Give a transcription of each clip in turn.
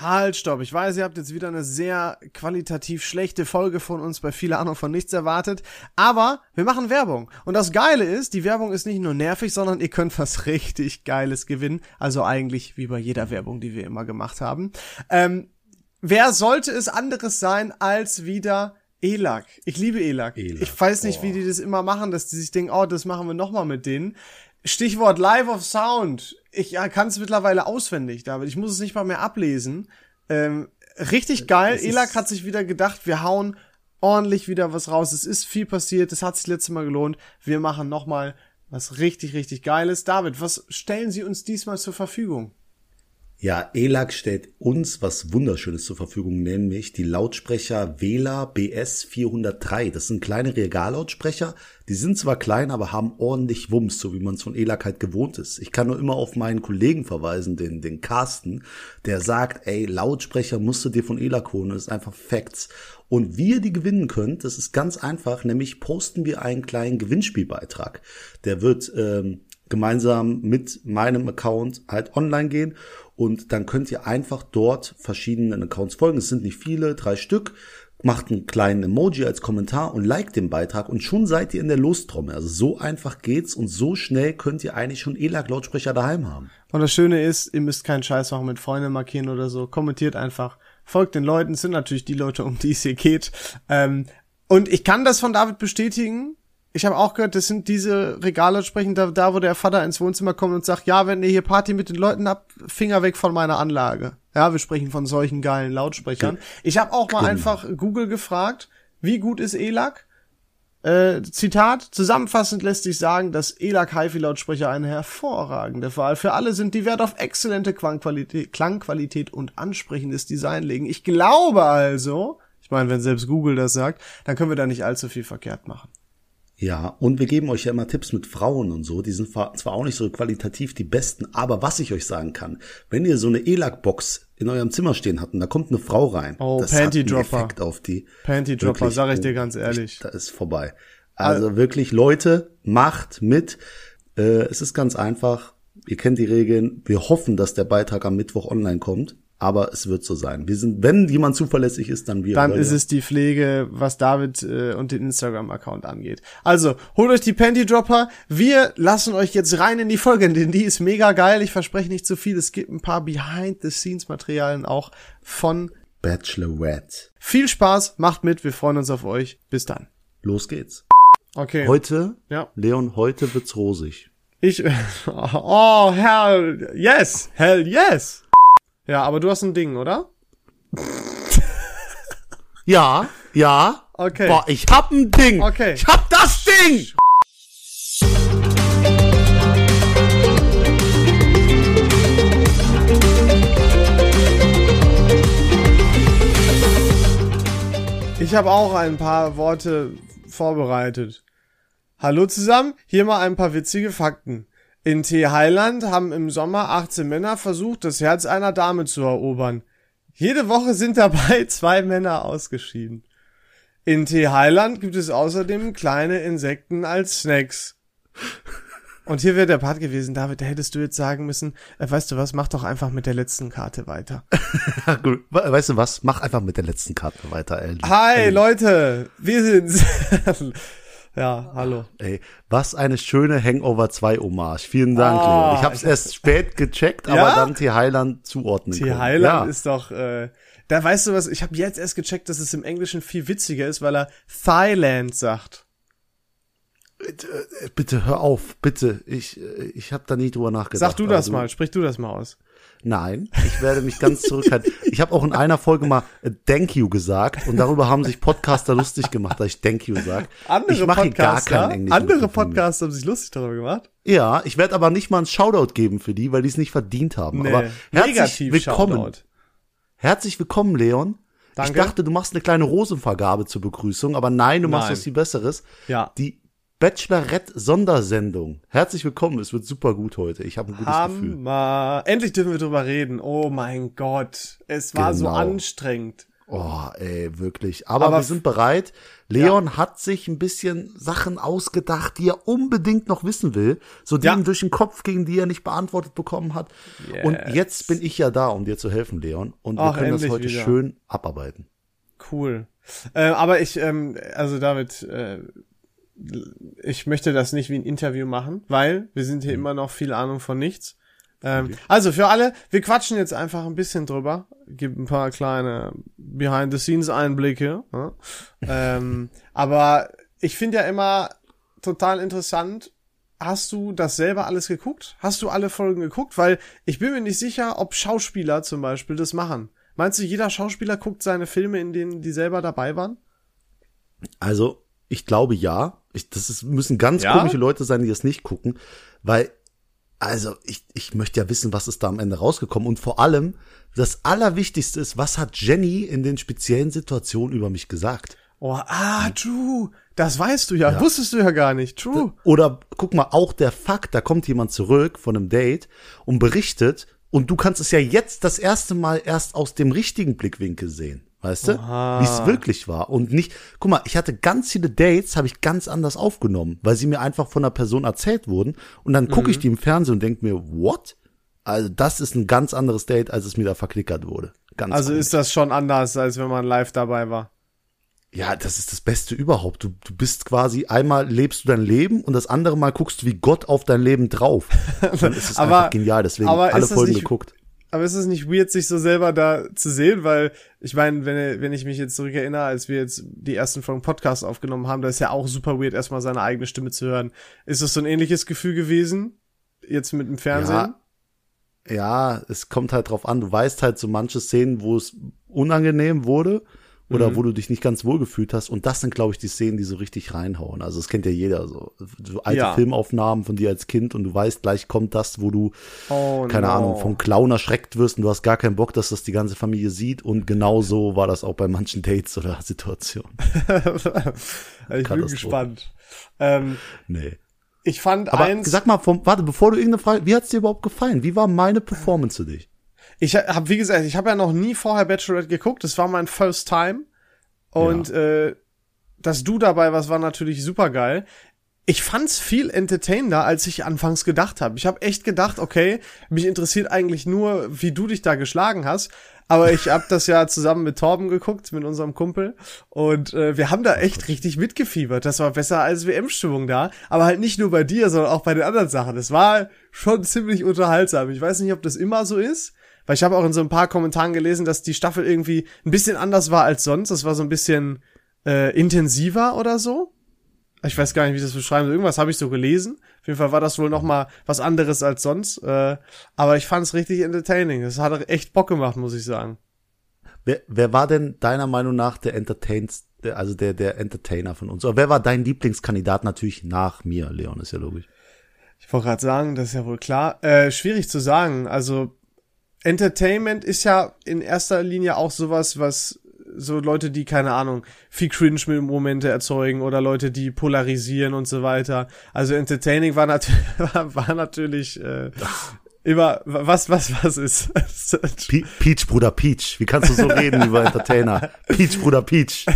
halt, stopp. Ich weiß, ihr habt jetzt wieder eine sehr qualitativ schlechte Folge von uns bei viele Ahnung von nichts erwartet. Aber wir machen Werbung. Und das Geile ist, die Werbung ist nicht nur nervig, sondern ihr könnt was richtig Geiles gewinnen. Also eigentlich wie bei jeder Werbung, die wir immer gemacht haben. Ähm, wer sollte es anderes sein als wieder Elak. Ich liebe Elak. Elak, Ich weiß nicht, boah. wie die das immer machen, dass die sich denken, oh, das machen wir nochmal mit denen. Stichwort Live of Sound. Ich ja, kann es mittlerweile auswendig, David. Ich muss es nicht mal mehr ablesen. Ähm, richtig geil. Ist- Elak hat sich wieder gedacht, wir hauen ordentlich wieder was raus. Es ist viel passiert. Es hat sich letztes Mal gelohnt. Wir machen nochmal was richtig, richtig Geiles. David, was stellen Sie uns diesmal zur Verfügung? Ja, ELAC stellt uns was Wunderschönes zur Verfügung, nämlich die Lautsprecher Vela BS 403. Das sind kleine Regallautsprecher. Die sind zwar klein, aber haben ordentlich Wumms, so wie man es von ELAC halt gewohnt ist. Ich kann nur immer auf meinen Kollegen verweisen, den, den Carsten, der sagt, ey, Lautsprecher musst du dir von ELAC holen. Das ist einfach Facts. Und wie ihr die gewinnen könnt, das ist ganz einfach, nämlich posten wir einen kleinen Gewinnspielbeitrag. Der wird ähm, gemeinsam mit meinem Account halt online gehen und dann könnt ihr einfach dort verschiedenen Accounts folgen. Es sind nicht viele, drei Stück. Macht einen kleinen Emoji als Kommentar und liked den Beitrag und schon seid ihr in der Lostrommel. Also so einfach geht's und so schnell könnt ihr eigentlich schon ELAC-Lautsprecher daheim haben. Und das Schöne ist, ihr müsst keinen Scheiß machen mit Freunden markieren oder so. Kommentiert einfach. Folgt den Leuten. Es sind natürlich die Leute, um die es hier geht. Ähm, und ich kann das von David bestätigen. Ich habe auch gehört, das sind diese Regale da, da wo der Vater ins Wohnzimmer kommt und sagt, ja, wenn ihr hier Party mit den Leuten habt, Finger weg von meiner Anlage. Ja, wir sprechen von solchen geilen Lautsprechern. Ich habe auch mal Genau. einfach Google gefragt, wie gut ist ELAC? Äh, Zitat, zusammenfassend lässt sich sagen, dass ELAC HiFi-Lautsprecher eine hervorragende Wahl für alle sind, die Wert auf exzellente Klangqualität, Klangqualität und ansprechendes Design legen. Ich glaube also, ich meine, wenn selbst Google das sagt, dann können wir da nicht allzu viel verkehrt machen. Ja, und wir geben euch ja immer Tipps mit Frauen und so. Die sind zwar auch nicht so qualitativ die besten, aber was ich euch sagen kann, wenn ihr so eine ELAC-Box in eurem Zimmer stehen habt und da kommt eine Frau rein, Oh, das hat einen. Effekt auf die. Panty-Dropper, Wirklich, sag ich dir oh, ganz ehrlich. Da ist vorbei. Also wirklich, Leute, macht mit. Äh, es ist ganz einfach. Ihr kennt die Regeln. Wir hoffen, dass der Beitrag am Mittwoch online kommt. Aber es wird so sein. Wir sind, wenn jemand zuverlässig ist, dann wir. Dann ist es die Pflege, was David äh, und den Instagram-Account angeht. Also, holt euch die Panty-Dropper. Wir lassen euch jetzt rein in die Folge, denn die ist mega geil. Ich verspreche nicht zu viel. Es gibt ein paar Behind-the-Scenes-Materialien auch von. Bachelorette. Viel Spaß, macht mit, wir freuen uns auf euch. Bis dann. Los geht's. Okay. Heute, Ja. Leon, heute wird's rosig. Ich. Oh, hell yes. Hell yes. Ja, aber du hast ein Ding, oder? Ja, ja. Okay. Boah, ich hab ein Ding. Okay. Ich hab das Ding. Ich habe auch ein paar Worte vorbereitet. Hallo zusammen, hier mal ein paar witzige Fakten. In T. Heiland haben im Sommer 18 Männer versucht, das Herz einer Dame zu erobern. Jede Woche sind dabei zwei Männer ausgeschieden. In T. Heiland gibt es außerdem kleine Insekten als Snacks. Und hier wäre der Part gewesen, David, da hättest du jetzt sagen müssen, äh, weißt du was, mach doch einfach mit der letzten Karte weiter. Gut. Weißt du was? Mach einfach mit der letzten Karte weiter, ey. Hi Leute, wir sind's. ja, hallo. Ey, was eine schöne Hangover 2 Hommage. Vielen Dank, Ah. Ich hab's erst spät gecheckt, aber Ja? dann T. Heiland zuordnen T. können. Heiland ja. ist doch, äh, da weißt du was, ich habe jetzt erst gecheckt, dass es im Englischen viel witziger ist, weil er Thailand sagt. Äh, Bitte hör auf, bitte. Ich, äh, ich habe da nie drüber nachgedacht. Sag du das Also, mal, sprich du das mal aus. Nein, ich werde mich ganz zurückhalten. Ich habe auch in einer Folge mal äh, Thank you gesagt und darüber haben sich Podcaster lustig gemacht, dass ich Thank you sag. Andere ich mache gar keinen englischen andere. Podcaster haben sich lustig darüber gemacht. Ja, ich werde aber nicht mal einen Shoutout geben für die, weil die es nicht verdient haben. aber herzlich negativ willkommen. Shoutout. Herzlich willkommen, Leon. Danke. Ich dachte, du machst eine kleine Rosenvergabe zur Begrüßung, aber nein, du machst Nein. was viel Besseres. Ja. Die Bachelorette-Sondersendung. Herzlich willkommen, es wird super gut heute. Ich habe ein gutes Gefühl. Hammer. Endlich dürfen wir drüber reden. Oh mein Gott. Es war so Genau. anstrengend. Oh, ey, wirklich. Aber, Aber wir sind bereit. Leon ja. hat sich ein bisschen Sachen ausgedacht, die er unbedingt noch wissen will. So die ja. ihm durch den Kopf gegen die er nicht beantwortet bekommen hat. Yes. Und jetzt bin ich ja da, um dir zu helfen, Leon. Und Ach, wir können das heute wieder. schön abarbeiten. Cool. Äh, aber ich, ähm, also David, äh, ich möchte das nicht wie ein Interview machen, weil wir sind hier mhm. immer noch viel Ahnung von nichts. Ähm, also für alle, wir quatschen jetzt einfach ein bisschen drüber, gibt ein paar kleine Behind-the-Scenes-Einblicke. Ja? ähm, aber ich finde ja immer total interessant, hast du das selber alles geguckt? Hast du alle Folgen geguckt? Weil ich bin mir nicht sicher, ob Schauspieler zum Beispiel das machen. Meinst du, jeder Schauspieler guckt seine Filme, in denen die selber dabei waren? Also, ich glaube ja. Ich, das ist, müssen ganz ja? komische Leute sein, die das nicht gucken, weil also ich, ich möchte ja wissen, was ist da am Ende rausgekommen. Und vor allem, das Allerwichtigste ist, was hat Jenny in den speziellen Situationen über mich gesagt? Oh, ah, true. Das weißt du ja. ja. Wusstest du ja gar nicht. True. Oder guck mal, auch der Fakt, da kommt jemand zurück von einem Date und berichtet und du kannst es ja jetzt das erste Mal erst aus dem richtigen Blickwinkel sehen. Weißt du? Wie es wirklich war. Und nicht, guck mal, ich hatte ganz viele Dates, habe ich ganz anders aufgenommen, weil sie mir einfach von einer Person erzählt wurden. Und dann gucke mhm. ich die im Fernsehen und denke mir, what? Also das ist ein ganz anderes Date, als es mir da verklickert wurde. Ganz also komisch. ist das schon anders, als wenn man live dabei war. Ja, das ist das Beste überhaupt. Du, du bist quasi, einmal lebst du dein Leben und das andere Mal guckst du wie Gott auf dein Leben drauf. Dann ist es aber, einfach genial, deswegen alle Folgen nicht, geguckt. Aber ist es nicht weird, sich so selber da zu sehen? Weil, ich meine, wenn, wenn ich mich jetzt zurückerinnere, als wir jetzt die ersten Folgen Podcast aufgenommen haben, da ist ja auch super weird, erstmal seine eigene Stimme zu hören. Ist das so ein ähnliches Gefühl gewesen? Jetzt mit dem Fernsehen? Ja, ja es kommt halt drauf an. Du weißt halt so manche Szenen, wo es unangenehm wurde oder mhm. wo du dich nicht ganz wohl gefühlt hast. Und das sind, glaube ich, die Szenen, die so richtig reinhauen. Also das kennt ja jeder. So, so alte ja. Filmaufnahmen von dir als Kind und du weißt, gleich kommt das, wo du, oh, keine no. Ahnung, vom Clown erschreckt wirst und du hast gar keinen Bock, dass das die ganze Familie sieht. Und genau so war das auch bei manchen Dates oder Situationen. ich bin gespannt. Ähm, nee. Ich fand Aber eins. Sag mal, vom, warte, bevor du irgendeine Frage, wie hat's dir überhaupt gefallen? Wie war meine Performance für dich? Ich habe, wie gesagt, ich habe ja noch nie vorher Bachelorette geguckt. Das war mein First Time. Und ja. äh, dass du dabei warst, war natürlich super geil. Ich fand's viel entertainender, als ich anfangs gedacht habe. Ich habe echt gedacht, okay, mich interessiert eigentlich nur, wie du dich da geschlagen hast. Aber ich habe das ja zusammen mit Torben geguckt, mit unserem Kumpel. Und äh, wir haben da echt richtig mitgefiebert. Das war besser als WM-Stimmung da. Aber halt nicht nur bei dir, sondern auch bei den anderen Sachen. Das war schon ziemlich unterhaltsam. Ich weiß nicht, ob das immer so ist. Weil ich habe auch in so ein paar Kommentaren gelesen, dass die Staffel irgendwie ein bisschen anders war als sonst. Das war so ein bisschen äh, intensiver oder so. Ich weiß gar nicht, wie ich das beschreiben soll. Irgendwas habe ich so gelesen. Auf jeden Fall war das wohl noch mal was anderes als sonst. Äh, aber ich fand es richtig entertaining. Es hat echt Bock gemacht, muss ich sagen. Wer, wer war denn deiner Meinung nach der Entertains, also der, der Entertainer von uns? Oder wer war dein Lieblingskandidat? Natürlich nach mir, Leon, ist ja logisch. Ich wollte gerade sagen, das ist ja wohl klar. Äh, schwierig zu sagen. Also Entertainment ist ja in erster Linie auch sowas, was so Leute, die keine Ahnung, viel Cringe-Momente erzeugen oder Leute, die polarisieren und so weiter. Also Entertaining war, nat war natürlich äh, immer was was was ist. Pe Peach Bruder Peach, wie kannst du so reden über Entertainer? Peach Bruder Peach.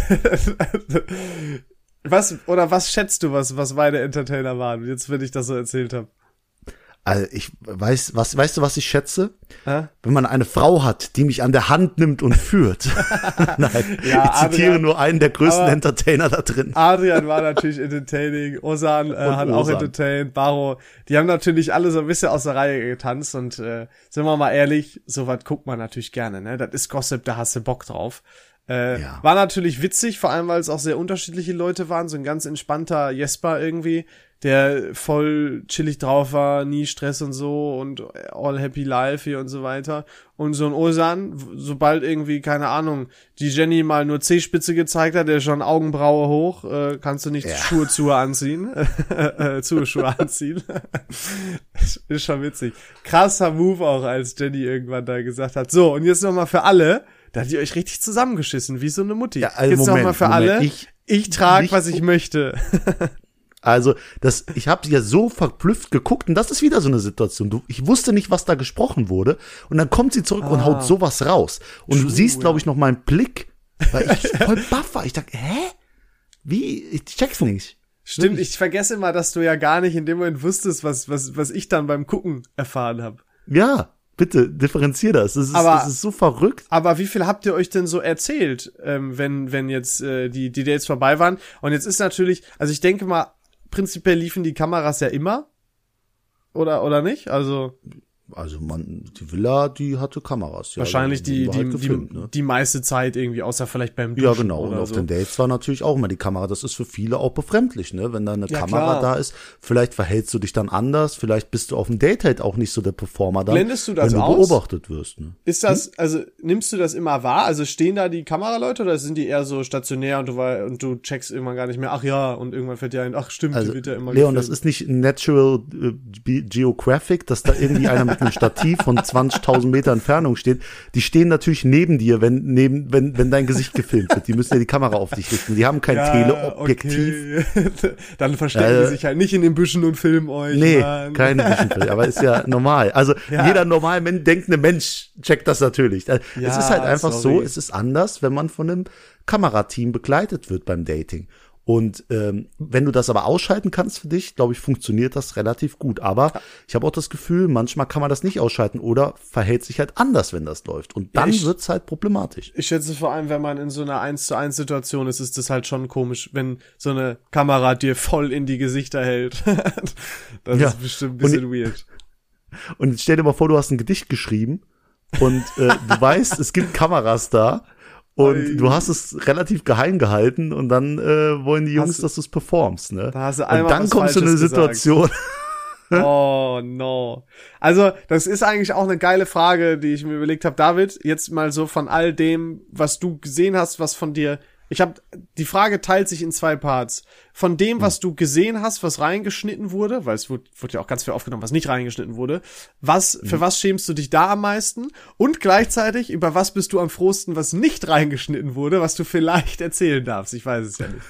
was oder was schätzt du, was was meine Entertainer waren? Jetzt, wenn ich das so erzählt habe. Also ich weiß, was, weißt du, was ich schätze? Hä? Wenn man eine Frau hat, die mich an der Hand nimmt und führt. Nein, ja, ich zitiere Adrian, nur einen der größten Entertainer da drin. Adrian war natürlich entertaining, Osan äh, hat Osan. auch entertained, Baro. Die haben natürlich alle so ein bisschen aus der Reihe getanzt und äh, sind wir mal ehrlich, so was guckt man natürlich gerne, ne? Das ist Gossip, da hast du Bock drauf. Äh, ja. War natürlich witzig, vor allem weil es auch sehr unterschiedliche Leute waren. So ein ganz entspannter Jesper irgendwie, der voll chillig drauf war, nie Stress und so und all happy life hier und so weiter. Und so ein Osan, sobald irgendwie, keine Ahnung, die Jenny mal nur C-Spitze gezeigt hat, der schon Augenbraue hoch, äh, kannst du nicht ja. Schuhe zu anziehen, äh, zu Schuhe anziehen. ist schon witzig. Krasser Move auch, als Jenny irgendwann da gesagt hat, so, und jetzt nochmal für alle, da hat ihr euch richtig zusammengeschissen, wie so eine Mutti. Ja, also Jetzt nochmal für Moment, alle. Ich, ich trage, was ich möchte. Also, das, ich habe ja so verblüfft geguckt und das ist wieder so eine Situation. Du, ich wusste nicht, was da gesprochen wurde und dann kommt sie zurück ah. und haut sowas raus. Und True, du siest, glaube ich, noch meinen Blick Weil ich voll baff war. Ich dachte, hä? Wie? Ich check's nicht. Stimmt, ich vergesse immer, dass du ja gar nicht in dem Moment wusstest, was, was, was ich dann beim Gucken erfahren habe. Ja, bitte, differenzier das. Das ist, Aber- das ist so verrückt. Aber wie viel habt ihr euch denn so erzählt, ähm, wenn, wenn jetzt äh, die, die Dates vorbei waren? Und jetzt ist natürlich, also ich denke mal, prinzipiell liefen die Kameras ja immer. Oder, oder nicht? Also Also man, die Villa, die hatte Kameras. Ja, wahrscheinlich die, wurde halt die, gefilmt, die, ne? die meiste Zeit irgendwie, außer vielleicht beim Duschen Ja, genau. Und auf so. den Dates war natürlich auch immer die Kamera. Das ist für viele auch befremdlich, ne? Wenn da eine Ja, Kamera klar. da ist, vielleicht verhältst du dich dann anders, vielleicht bist du auf dem Date halt auch nicht so der Performer dann, Blendest du das wenn du aus? beobachtet wirst, ne? Ist das, also nimmst du das immer wahr? Also stehen da die Kameraleute oder sind die eher so stationär und du, und du checkst irgendwann gar nicht mehr, ach ja, und irgendwann fällt dir ein, ach stimmt, Also, die wird ja immer Leon, das gefilmt. ist nicht Natural äh, Ge- Geographic, dass da irgendwie einer mit einem Stativ von 20.000 Meter Entfernung steht. Die stehen natürlich neben dir, wenn, neben, wenn, wenn dein Gesicht gefilmt wird. Die müssen ja die Kamera auf dich richten. Die haben kein Teleobjektiv. Okay. Dann verstecken Äh, die sich halt nicht in den Büschen und filmen euch. Nee, Mann. keine Zwischenfälle, aber ist ja normal. Also Ja. jeder normal denkende Mensch checkt das natürlich. Äh, es Ja, ist halt einfach so, sorry. es ist anders, wenn man von einem Kamerateam begleitet wird beim Dating. Und ähm, wenn du das aber ausschalten kannst für dich, glaube ich, funktioniert das relativ gut. Aber ich habe auch das Gefühl, manchmal kann man das nicht ausschalten oder verhält sich halt anders, wenn das läuft. Und dann ich- wird's halt problematisch. Ich schätze vor allem, wenn man in so einer 1 zu 1 Situation ist, ist das halt schon komisch, wenn so eine Kamera dir voll in die Gesichter hält. das Ja. ist bestimmt ein bisschen weird. Und jetzt stell dir mal vor, du hast ein Gedicht geschrieben und äh, du weißt, es gibt Kameras da und Ui. du hast es relativ geheim gehalten und dann äh, wollen die Jungs, du- dass du es performst, ne? Da hast du und einmal dann was kommst du in eine Falsches. Situation. Oh no. Also, das ist eigentlich auch eine geile Frage, die ich mir überlegt habe. David, jetzt mal so von all dem, was du gesehen hast, was von dir. Ich habe die Frage teilt sich in zwei Parts. Von dem, was du gesehen hast, was reingeschnitten wurde, weil es wurde, wurde ja auch ganz viel aufgenommen, was nicht reingeschnitten wurde. Was für was schämst du dich da am meisten? Und gleichzeitig über was bist du am frohsten, was nicht reingeschnitten wurde, was du vielleicht erzählen darfst? Ich weiß es ja nicht.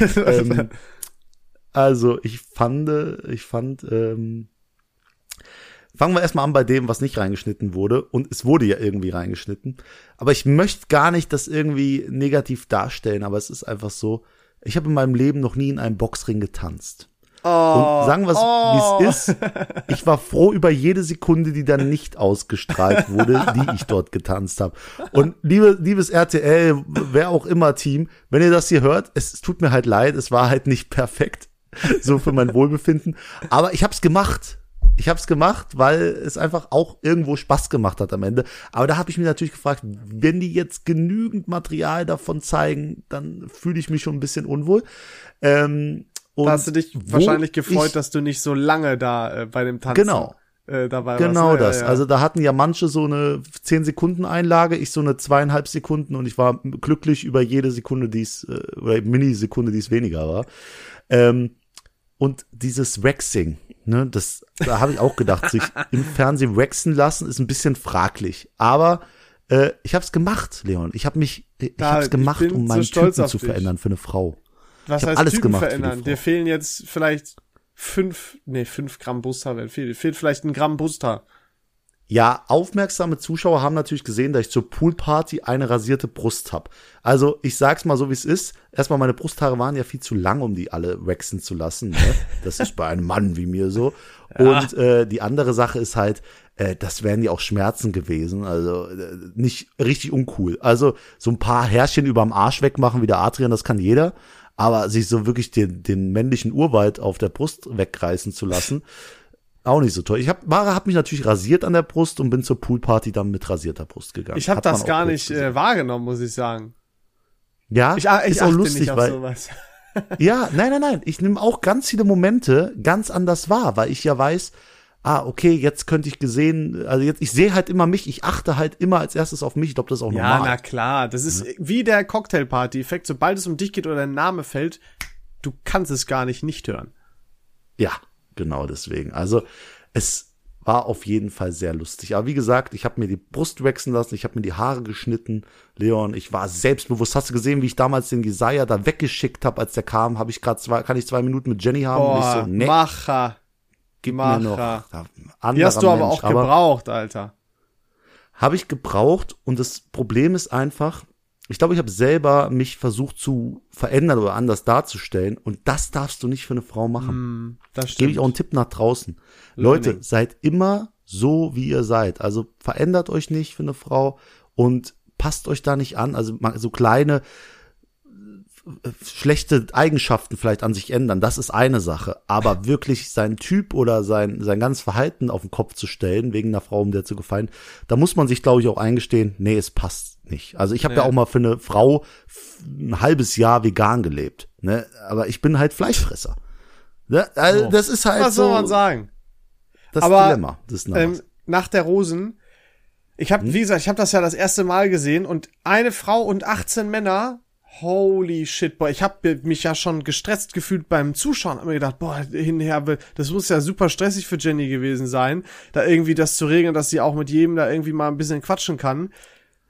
ähm, also ich fand, ich fand, ähm, fangen wir erstmal an bei dem, was nicht reingeschnitten wurde. Und es wurde ja irgendwie reingeschnitten. Aber ich möchte gar nicht das irgendwie negativ darstellen, aber es ist einfach so, ich habe in meinem Leben noch nie in einem Boxring getanzt. Oh, Und sagen wir es, oh. wie es ist. Ich war froh über jede Sekunde, die dann nicht ausgestrahlt wurde, die ich dort getanzt habe. Und liebe, liebes RTL, wer auch immer Team, wenn ihr das hier hört, es, es tut mir halt leid, es war halt nicht perfekt, so für mein Wohlbefinden. Aber ich habe es gemacht. Ich habe es gemacht, weil es einfach auch irgendwo Spaß gemacht hat am Ende. Aber da habe ich mich natürlich gefragt, wenn die jetzt genügend Material davon zeigen, dann fühle ich mich schon ein bisschen unwohl. Ähm, und Da hast du dich wahrscheinlich gefreut, ich, dass du nicht so lange da äh, bei dem Tanzen Genau. äh, dabei Genau warst. Ja, das. Ja, ja. Also da hatten ja manche so eine 10 Sekunden Einlage, ich so eine zweieinhalb Sekunden und ich war glücklich über jede Sekunde, die es, äh, oder Minisekunde, die es weniger war. Ähm, und dieses Waxing, ne, das, da habe ich auch gedacht, sich im Fernsehen waxen lassen ist ein bisschen fraglich. Aber äh, ich habe es gemacht, Leon. Ich habe mich, ich Da, habe es ich gemacht, um so meinen stolz Typen zu dich. verändern für eine Frau. Was ich heißt alles Typen gemacht verändern? Dir fehlen jetzt vielleicht fünf, nee, fünf Gramm Buster, fehlt, fehlt vielleicht ein Gramm Buster. Ja, aufmerksame Zuschauer haben natürlich gesehen, dass ich zur Poolparty eine rasierte Brust hab. Also ich sag's mal so, wie es ist. Erstmal, meine Brusthaare waren ja viel zu lang, um die alle waxen zu lassen. Ne? Das ist bei einem Mann wie mir so. Und äh, die andere Sache ist halt, äh, das wären ja auch Schmerzen gewesen. Also äh, nicht richtig uncool. Also so ein paar Härchen überm Arsch wegmachen wie der Adrian, das kann jeder. Aber sich so wirklich den, den männlichen Urwald auf der Brust wegreißen zu lassen, auch nicht so toll. Ich hab, Mara hat mich natürlich rasiert an der Brust und bin zur Poolparty dann mit rasierter Brust gegangen. Ich habe das gar nicht gesehen. äh, wahrgenommen, muss ich sagen. ja, Ich, ich ist auch lustig, nicht auf weil sowas. ja, nein, nein, nein. Ich nehme auch ganz viele Momente ganz anders wahr, weil ich ja weiß, ah, okay, jetzt könnte ich gesehen, also jetzt, ich sehe halt immer mich, ich achte halt immer als erstes auf mich. Ich glaube, das ist auch Ja, na normal. klar. Das ist wie der Cocktailparty-Effekt. Sobald es um dich geht oder dein Name fällt, du kannst es gar nicht nicht hören. Ja, genau deswegen. Also es war auf jeden Fall sehr lustig. Aber wie gesagt, ich habe mir die Brust wachsen lassen, ich habe mir die Haare geschnitten. Leon, ich war selbstbewusst. Hast du gesehen, wie ich damals den Jesaja da weggeschickt habe, als der kam? Habe ich gerade zwei, kann ich zwei Minuten mit Jenny haben? Boah, so, nee, Macher. gib Macher. mir noch. Da, Die hast du aber Mensch. auch gebraucht, Alter. habe ich gebraucht und das Problem ist einfach, ich glaube, ich habe selber mich versucht zu verändern oder anders darzustellen und das darfst du nicht für eine Frau machen. Mm, das Gebe ich auch einen Tipp nach draußen. Leute, seid immer so, wie ihr seid. Also verändert euch nicht für eine Frau und passt euch da nicht an. Also so kleine schlechte Eigenschaften vielleicht an sich ändern, das ist eine Sache. Aber wirklich sein Typ oder sein, sein ganzes Verhalten auf den Kopf zu stellen, wegen einer Frau, um der zu gefallen, da muss man sich, glaube ich, auch eingestehen, nee, es passt nicht. Also ich habe ja. ja auch mal für eine Frau ein halbes Jahr vegan gelebt. Ne? Aber ich bin halt Fleischfresser. Ne? Also, oh. Das ist halt Was so. soll man sagen? Das Aber, Dilemma des ähm, nach der Rosen, ich habe, hm? wie gesagt, ich habe das ja das erste Mal gesehen und eine Frau und 18 Männer Holy shit, boah, ich habe mich ja schon gestresst gefühlt beim Zuschauen, hab mir gedacht, boah, hinher, das muss ja super stressig für Jenny gewesen sein, da irgendwie das zu regeln, dass sie auch mit jedem da irgendwie mal ein bisschen quatschen kann.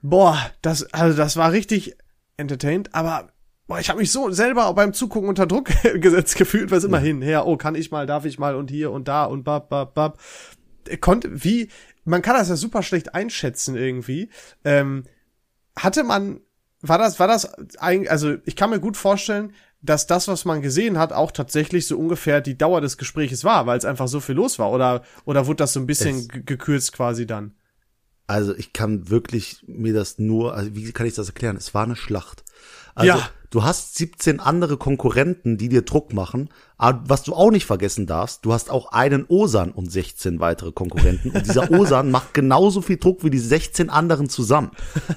Boah, das, also das war richtig entertained, aber boah, ich habe mich so selber beim Zugucken unter Druck gesetzt gefühlt, was immer ja. hinher, oh, kann ich mal, darf ich mal und hier und da und bab, bab, bab. Konnte, wie, man kann das ja super schlecht einschätzen irgendwie. Ähm, hatte man war das, war das eigentlich, also ich kann mir gut vorstellen, dass das, was man gesehen hat, auch tatsächlich so ungefähr die Dauer des Gespräches war, weil es einfach so viel los war. Oder, oder wurde das so ein bisschen gekürzt quasi dann? Also ich kann wirklich mir das nur, also wie kann ich das erklären? Es war eine Schlacht. Also ja. du hast 17 andere Konkurrenten, die dir Druck machen. Aber was du auch nicht vergessen darfst, du hast auch einen Osan und 16 weitere Konkurrenten. Und dieser Osan macht genauso viel Druck wie die 16 anderen zusammen.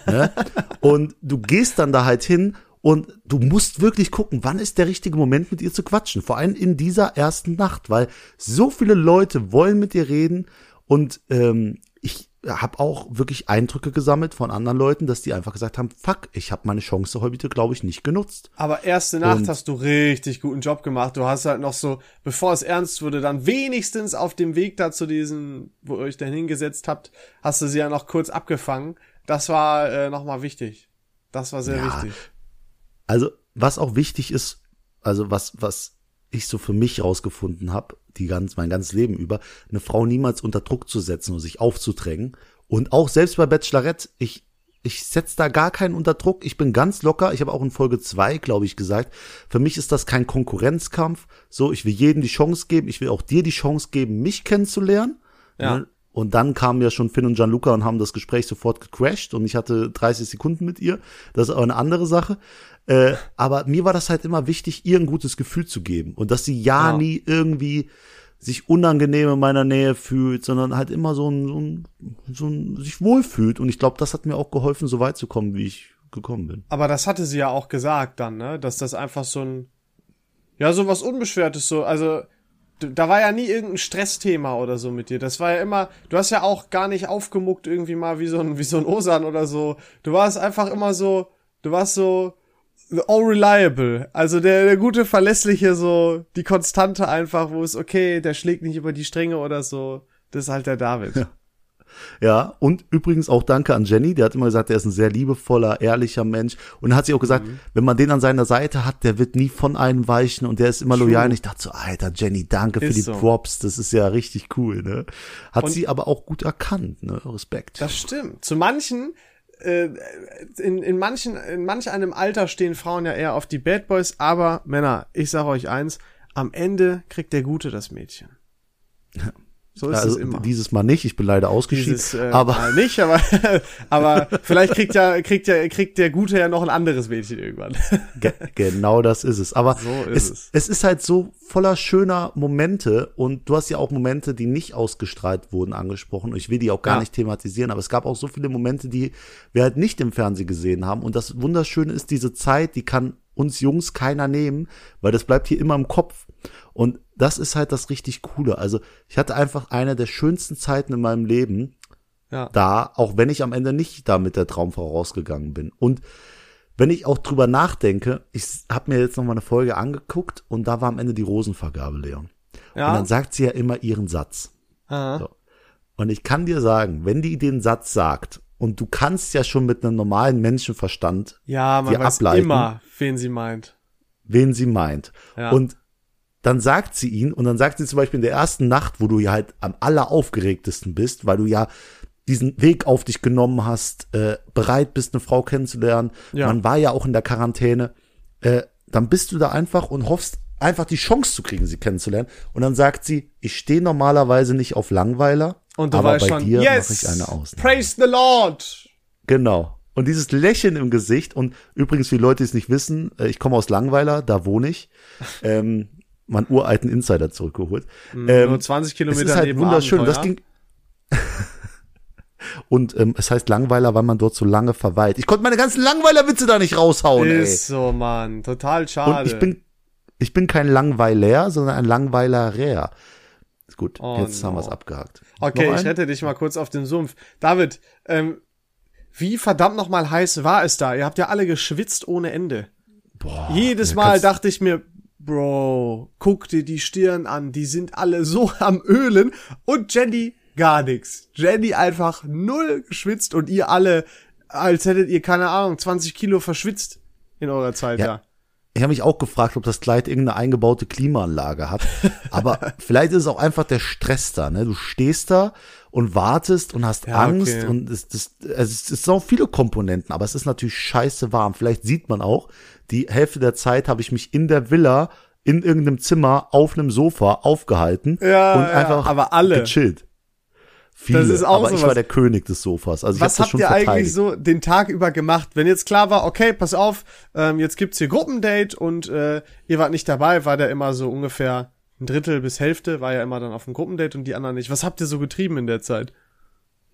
Ne? Und du gehst dann da halt hin und du musst wirklich gucken, wann ist der richtige Moment, mit ihr zu quatschen. Vor allem in dieser ersten Nacht, weil so viele Leute wollen mit dir reden. Und ähm, ich habe auch wirklich Eindrücke gesammelt von anderen Leuten, dass die einfach gesagt haben, fuck, ich habe meine Chance heute, glaube ich, nicht genutzt. Aber erste Nacht und hast du richtig guten Job gemacht. Du hast halt noch so, bevor es ernst wurde, dann wenigstens auf dem Weg da zu diesen, wo ihr euch dann hingesetzt habt, hast du sie ja noch kurz abgefangen. Das war äh, nochmal wichtig. Das war sehr ja, wichtig. Also, was auch wichtig ist, also was, was ich so für mich rausgefunden habe, die ganz, mein ganzes Leben über, eine Frau niemals unter Druck zu setzen und sich aufzudrängen. Und auch selbst bei Bachelorette, ich, ich setze da gar keinen unter Druck. Ich bin ganz locker. Ich habe auch in Folge zwei, glaube ich, gesagt, für mich ist das kein Konkurrenzkampf. So, ich will jedem die Chance geben. Ich will auch dir die Chance geben, mich kennenzulernen. Ja. Und dann kamen ja schon Finn und Gianluca und haben das Gespräch sofort gecrashed und ich hatte 30 Sekunden mit ihr. Das ist auch eine andere Sache. Äh, aber mir war das halt immer wichtig, ihr ein gutes Gefühl zu geben und dass sie ja, ja. nie irgendwie sich unangenehm in meiner Nähe fühlt, sondern halt immer so ein, so ein, so ein sich wohlfühlt. Und ich glaube, das hat mir auch geholfen, so weit zu kommen, wie ich gekommen bin. Aber das hatte sie ja auch gesagt dann, ne? Dass das einfach so ein, ja, so was Unbeschwertes so, also, da war ja nie irgendein Stressthema oder so mit dir. Das war ja immer, du hast ja auch gar nicht aufgemuckt irgendwie mal wie so ein, wie so ein Osan oder so. Du warst einfach immer so, du warst so, all reliable. Also der, der gute, verlässliche, so, die Konstante einfach, wo es okay, der schlägt nicht über die Stränge oder so. Das ist halt der David. Ja. Ja, und übrigens auch danke an Jenny, der hat immer gesagt, er ist ein sehr liebevoller, ehrlicher Mensch. Und er hat sie auch gesagt, mhm. wenn man den an seiner Seite hat, der wird nie von einem weichen und der ist immer True. loyal. Und ich dachte so, Alter, Jenny, danke ist für die so. Props, das ist ja richtig cool, ne? Hat und sie aber auch gut erkannt, ne? Respekt. Das stimmt. Zu manchen äh, in, in manchen, in manch einem Alter stehen Frauen ja eher auf die Bad Boys, aber Männer, ich sag euch eins, am Ende kriegt der Gute das Mädchen. So ist also, es immer. Dieses Mal nicht, ich bin leider ausgeschieden. Dieses, äh, aber mal nicht, aber, aber vielleicht kriegt ja, kriegt ja, kriegt der Gute ja noch ein anderes Mädchen irgendwann. Ge genau das ist es. Aber so ist es, es. es ist halt so voller schöner Momente und du hast ja auch Momente, die nicht ausgestrahlt wurden, angesprochen. Und ich will die auch gar ja. nicht thematisieren, aber es gab auch so viele Momente, die wir halt nicht im Fernsehen gesehen haben. Und das Wunderschöne ist, diese Zeit, die kann uns Jungs keiner nehmen, weil das bleibt hier immer im Kopf. Und das ist halt das richtig Coole. Also ich hatte einfach eine der schönsten Zeiten in meinem Leben ja. da, auch wenn ich am Ende nicht da mit der Traumfrau rausgegangen bin. Und wenn ich auch drüber nachdenke, ich habe mir jetzt noch mal eine Folge angeguckt und da war am Ende die Rosenvergabe, Leon. Ja. Und dann sagt sie ja immer ihren Satz. So. Und ich kann dir sagen, wenn die den Satz sagt und du kannst ja schon mit einem normalen Menschenverstand ja, man weiß ableiten, immer, wen sie meint. Wen sie meint. Ja. Und dann sagt sie ihn und dann sagt sie zum Beispiel in der ersten Nacht, wo du ja halt am alleraufgeregtesten bist, weil du ja diesen Weg auf dich genommen hast, äh, bereit bist, eine Frau kennenzulernen. Ja. Man war ja auch in der Quarantäne. Äh, dann bist du da einfach und hoffst einfach die Chance zu kriegen, sie kennenzulernen. Und dann sagt sie, ich stehe normalerweise nicht auf Langweiler, Und du aber weißt bei schon, dir yes, mache ich eine Ausnahme. praise the Lord. Genau. Und dieses Lächeln im Gesicht und übrigens für die Leute, die es nicht wissen, äh, ich komme aus Langweiler, da wohne ich. Ähm, meinen uralten Insider zurückgeholt. Ähm, Nur 20 es Kilometer ist halt wunderschön. Das Abenteuer. ging. Und ähm, es heißt Langweiler, weil man dort so lange verweilt. Ich konnte meine ganzen Langweiler-Witze da nicht raushauen, ey. Ist so, Mann. Total schade. Und ich bin, ich bin kein Langweiler, sondern ein Langweilerer. Ist gut, Oh jetzt haben no. wir es abgehakt. Okay, ich rette dich mal kurz auf den Sumpf. David, ähm, wie verdammt noch mal heiß war es da? Ihr habt ja alle geschwitzt ohne Ende. Boah, Jedes Mal dachte ich mir, Bro, guck dir die Stirn an, die sind alle so am Ölen und Jenny gar nix. Jenny einfach null geschwitzt und ihr alle, als hättet ihr, keine Ahnung, 20 Kilo verschwitzt in eurer Zeit Ja. da. Ich habe mich auch gefragt, ob das Kleid irgendeine eingebaute Klimaanlage hat. Aber vielleicht ist es auch einfach der Stress da. Ne? Du stehst da und wartest und hast Ja, Angst okay. und es, das, also es, es sind auch viele Komponenten, aber es ist natürlich scheiße warm. Vielleicht sieht man auch, die Hälfte der Zeit habe ich mich in der Villa in irgendeinem Zimmer auf einem Sofa aufgehalten Ja, und ja, einfach aber alle. gechillt. Viele, Das ist auch aber ich sowas. war der König des Sofas. Also ich Was hab das habt ihr verteidigt. eigentlich so den Tag über gemacht? Wenn jetzt klar war, okay, pass auf, ähm, jetzt gibt's hier Gruppendate und äh, ihr wart nicht dabei, war der immer so ungefähr ein Drittel bis Hälfte, war ja immer dann auf dem Gruppendate und die anderen nicht. Was habt ihr so getrieben in der Zeit?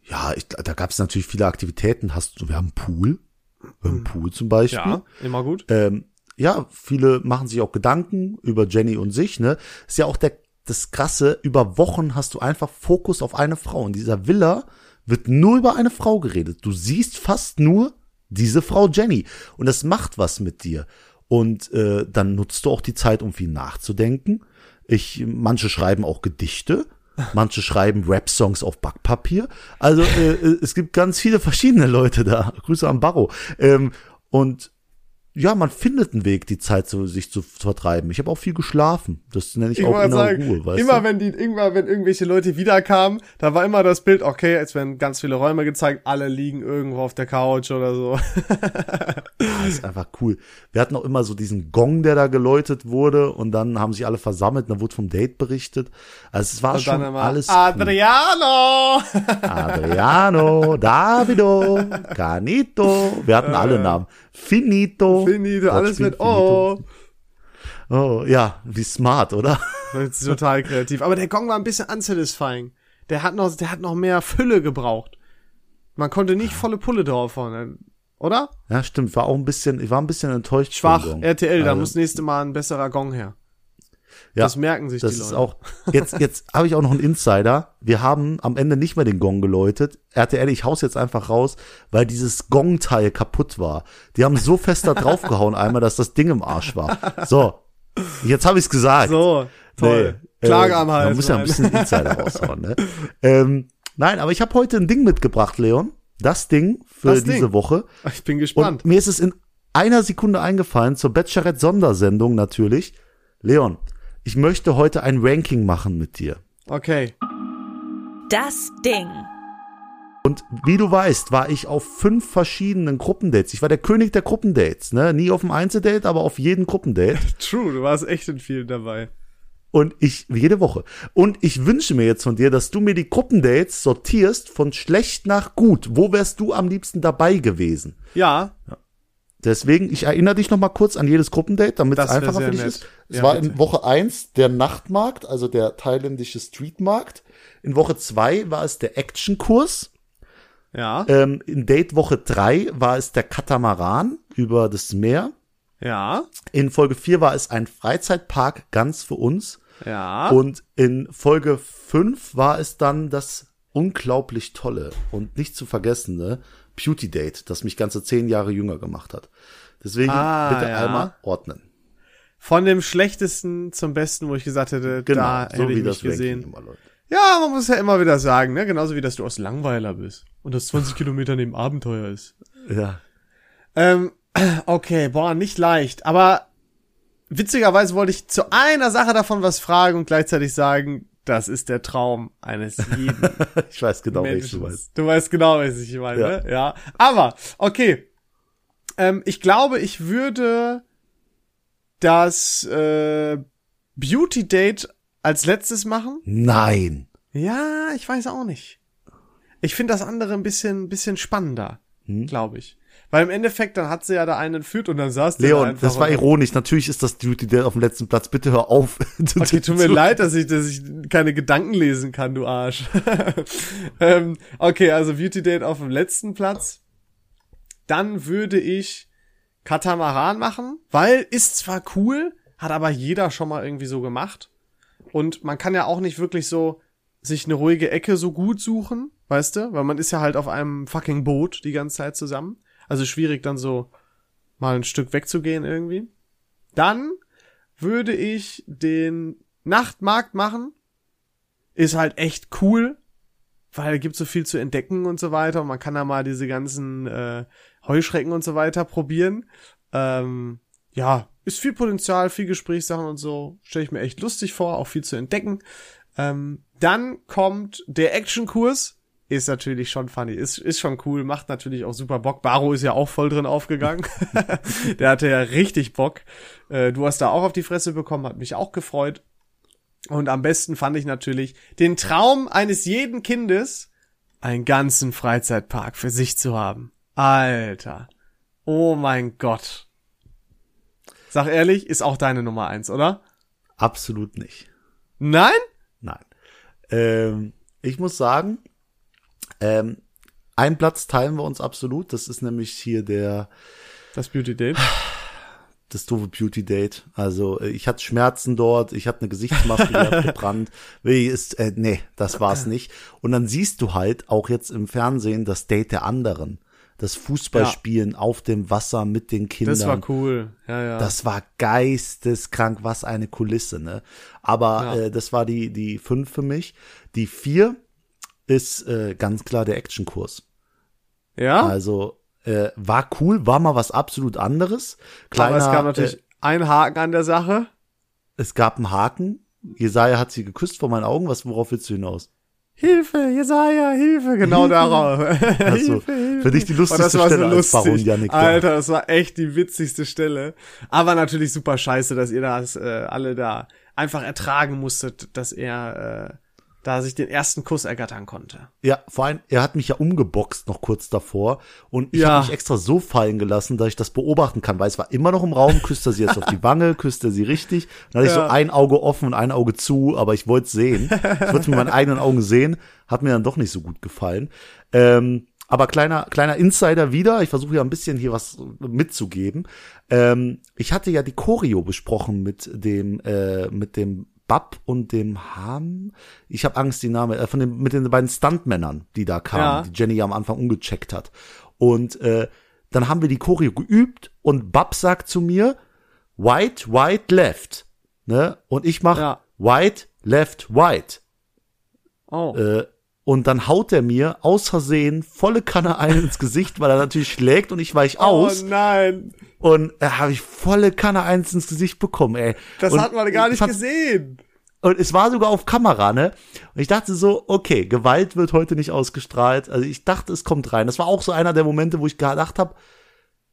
Ja, ich, da gab es natürlich viele Aktivitäten. Hast du, wir haben einen Pool, wir haben einen Pool zum Beispiel. immer gut. Ähm, ja, viele machen sich auch Gedanken über Jenny und sich. Ne, ist ja auch der das Krasse. Über Wochen hast du einfach Fokus auf eine Frau. In dieser Villa wird nur über eine Frau geredet. Du siehst fast nur diese Frau Jenny und das macht was mit dir. Und äh, dann nutzt du auch die Zeit, um viel nachzudenken. Ich, manche schreiben auch Gedichte. Manche schreiben Rap-Songs auf Backpapier. Also äh, äh, es gibt ganz viele verschiedene Leute da. Grüße an Barrow. Ähm, und ja, man findet einen Weg, die Zeit zu, sich zu vertreiben. Ich habe auch viel geschlafen. Das nenne ich, Ich auch innere sagen, Ruhe, weißt immer du? wenn die, irgendwann, wenn irgendwelche Leute wiederkamen, da war immer das Bild, okay, jetzt werden ganz viele Räume gezeigt, alle liegen irgendwo auf der Couch oder so. Ah, ist einfach cool. Wir hatten auch immer so diesen Gong, der da geläutet wurde und dann haben sich alle versammelt und dann wurde vom Date berichtet. Also es war Und schon immer, alles cool. Adriano! Adriano, Davido, Canito. Wir hatten alle Namen. Finito. Finito, alles mit Oh. Oh, ja, wie smart, oder? Total kreativ. Aber der Gong war ein bisschen unsatisfying. Der hat noch, der hat noch mehr Fülle gebraucht. Man konnte nicht volle Pulle draufhauen, oder? Ja, stimmt. War auch ein bisschen, ich war ein bisschen enttäuscht. Schwach. RTL, da Also, muss nächste Mal ein besserer Gong her. Ja, Das merken sich das die ist Leute. auch, jetzt, jetzt habe ich auch noch einen Insider. Wir haben am Ende nicht mehr den Gong geläutet. RTL, ich haus jetzt einfach raus, weil dieses Gong-Teil kaputt war. Die haben so fest da draufgehauen einmal, dass das Ding im Arsch war. So. Jetzt habe ich's gesagt. So, toll. Nee, Klage äh, am Hals. Man muss ja ein bisschen Insider raushauen, ne? ähm, nein, aber ich habe heute ein Ding mitgebracht, Leon. Das Ding für Das diese Ding. Woche. Ich bin gespannt. Und mir ist es in einer Sekunde eingefallen, zur Bachelorette-Sondersendung natürlich. Leon, ich möchte heute ein Ranking machen mit dir. Okay. Das Ding. Und wie du weißt, war ich auf fünf verschiedenen Gruppendates. Ich war der König der Gruppendates, ne? Nie auf dem Einzeldate, aber auf jedem Gruppendate. True, du warst echt in vielen dabei. Und ich, jede Woche. Und ich wünsche mir jetzt von dir, dass du mir die Gruppendates sortierst von schlecht nach gut. Wo wärst du am liebsten dabei gewesen? Ja, Deswegen, ich erinnere dich noch mal kurz an jedes Gruppendate, damit es einfacher für dich nett. ist. Es Ja, war bitte. in Woche eins der Nachtmarkt, also der thailändische Streetmarkt. In Woche zwei war es der Actionkurs. ja, Ähm, in Date Woche drei war es der Katamaran über das Meer. ja, In Folge vier war es ein Freizeitpark ganz für uns. ja. Und in Folge 5 war es dann das unglaublich tolle und nicht zu vergessene Beauty Date, das mich ganze zehn Jahre jünger gemacht hat. Deswegen Ah, bitte ja. einmal ordnen. Von dem schlechtesten zum besten, wo ich gesagt hätte, Genau, da so hätte wie ich das mich gesehen. Ja, man muss ja immer wieder sagen, ne? Genauso wie, dass du aus Langweiler bist. Und das 20 Kilometer neben Abenteuer ist. Ja. Ähm, okay, boah, nicht leicht. Aber witzigerweise wollte ich zu einer Sache davon was fragen und gleichzeitig sagen, das ist der Traum eines jeden Ich weiß genau, welches du Menschen. meinst. Du weißt genau, was ich meine, Ja. ne? ja. Aber, okay. Ähm, ich glaube, ich würde das äh, Beauty Date als letztes machen. Nein. Ja, ich weiß auch nicht. Ich finde das andere ein bisschen, bisschen spannender, Hm? glaube ich. Weil im Endeffekt, dann hat sie ja da einen entführt und dann saß der da Leon, einfach das war ironisch. Natürlich ist das Duty Date auf dem letzten Platz. Bitte hör auf. Okay, tut mir leid, dass ich, dass ich keine Gedanken lesen kann, du Arsch. ähm, okay, also Beauty Date auf dem letzten Platz. Dann würde ich Katamaran machen, weil ist zwar cool, hat aber jeder schon mal irgendwie so gemacht. Und man kann ja auch nicht wirklich so sich eine ruhige Ecke so gut suchen, weißt du? Weil man ist ja halt auf einem fucking Boot die ganze Zeit zusammen. Also schwierig dann so mal ein Stück wegzugehen irgendwie. Dann würde ich den Nachtmarkt machen. Ist halt echt cool, weil gibt so viel zu entdecken und so weiter. Und man kann da mal diese ganzen äh, Heuschrecken und so weiter probieren. Ähm, ja, ist viel Potenzial, viel Gesprächssachen und so. Stelle ich mir echt lustig vor, auch viel zu entdecken. Ähm, dann kommt der Actionkurs. Ist natürlich schon funny, ist, ist schon cool, macht natürlich auch super Bock. Baro ist ja auch voll drin aufgegangen. der hatte ja richtig Bock. Äh, du hast da auch auf die Fresse bekommen, hat mich auch gefreut. Und am besten fand ich natürlich den Traum eines jeden Kindes, einen ganzen Freizeitpark für sich zu haben. Alter. Oh mein Gott. Sag ehrlich, ist auch deine Nummer eins, oder? Absolut nicht. Nein? Nein. Ähm, ich muss sagen, ähm, einen Platz teilen wir uns absolut. Das ist nämlich hier der Das Beauty Date. das doofe Beauty Date. Also äh, ich hatte Schmerzen dort, ich hatte eine Gesichtsmaske, die hat gebrannt. Wie Ist, äh, nee, das war's nicht. Und dann siehst du halt auch jetzt im Fernsehen das Date der anderen. Das Fußballspielen auf dem Wasser mit den Kindern. Das war cool. Ja, ja. Das war geisteskrank, was eine Kulisse, ne? Aber Ja. äh, das war die die fünf für mich. Die vier ist äh, ganz klar der Actionkurs. ja? Also äh, war cool, war mal was absolut anderes. Kleiner, aber es gab natürlich äh, einen Haken an der Sache. es gab einen Haken. Jesaja hat sie geküsst vor meinen Augen. Was worauf willst du hinaus? Hilfe, Jesaja, Hilfe, genau darauf. Also, für dich die Oh, lustigste das war so Stelle als lustig. Baron da. Alter, das war echt die witzigste Stelle. Aber natürlich super scheiße, dass ihr das äh, alle da einfach ertragen musstet, dass er äh, da sich den ersten Kuss ergattern konnte. Ja, vor allem, er hat mich ja umgeboxt noch kurz davor und ich Ja. habe mich extra so fallen gelassen, dass ich das beobachten kann, weil es war immer noch im Raum, küsst er sie jetzt auf die Wange, küsst er sie richtig. Dann hatte ich Ja. so ein Auge offen und ein Auge zu, aber ich wollte sehen. Ich wollte es mit meinen eigenen Augen sehen, hat mir dann doch nicht so gut gefallen. Ähm, aber kleiner, kleiner Insider wieder, ich versuche ja ein bisschen hier was mitzugeben. Ähm, ich hatte ja die Choreo besprochen mit dem, äh, mit dem Bab und dem Ham. Ich habe Angst, die Name, äh, von den, mit den beiden Stuntmännern, die da kamen, Ja. die Jenny ja am Anfang umgecheckt hat. Und äh, dann haben wir die Choreo geübt und Bab sagt zu mir, white, white, left. Ne? Und ich mach Ja. white, left, white. Oh. Äh, und dann haut er mir aus Versehen volle Kanne ein ins Gesicht, weil er natürlich schlägt und ich weich aus. Oh nein, Und da habe ich volle Kanne eins ins Gesicht bekommen, ey. das und hat man gar ich nicht gesehen. Und es war sogar auf Kamera, ne? Und ich dachte so, okay, Gewalt wird heute nicht ausgestrahlt. Also ich dachte, es kommt rein. Das war auch so einer der Momente, wo ich gedacht habe,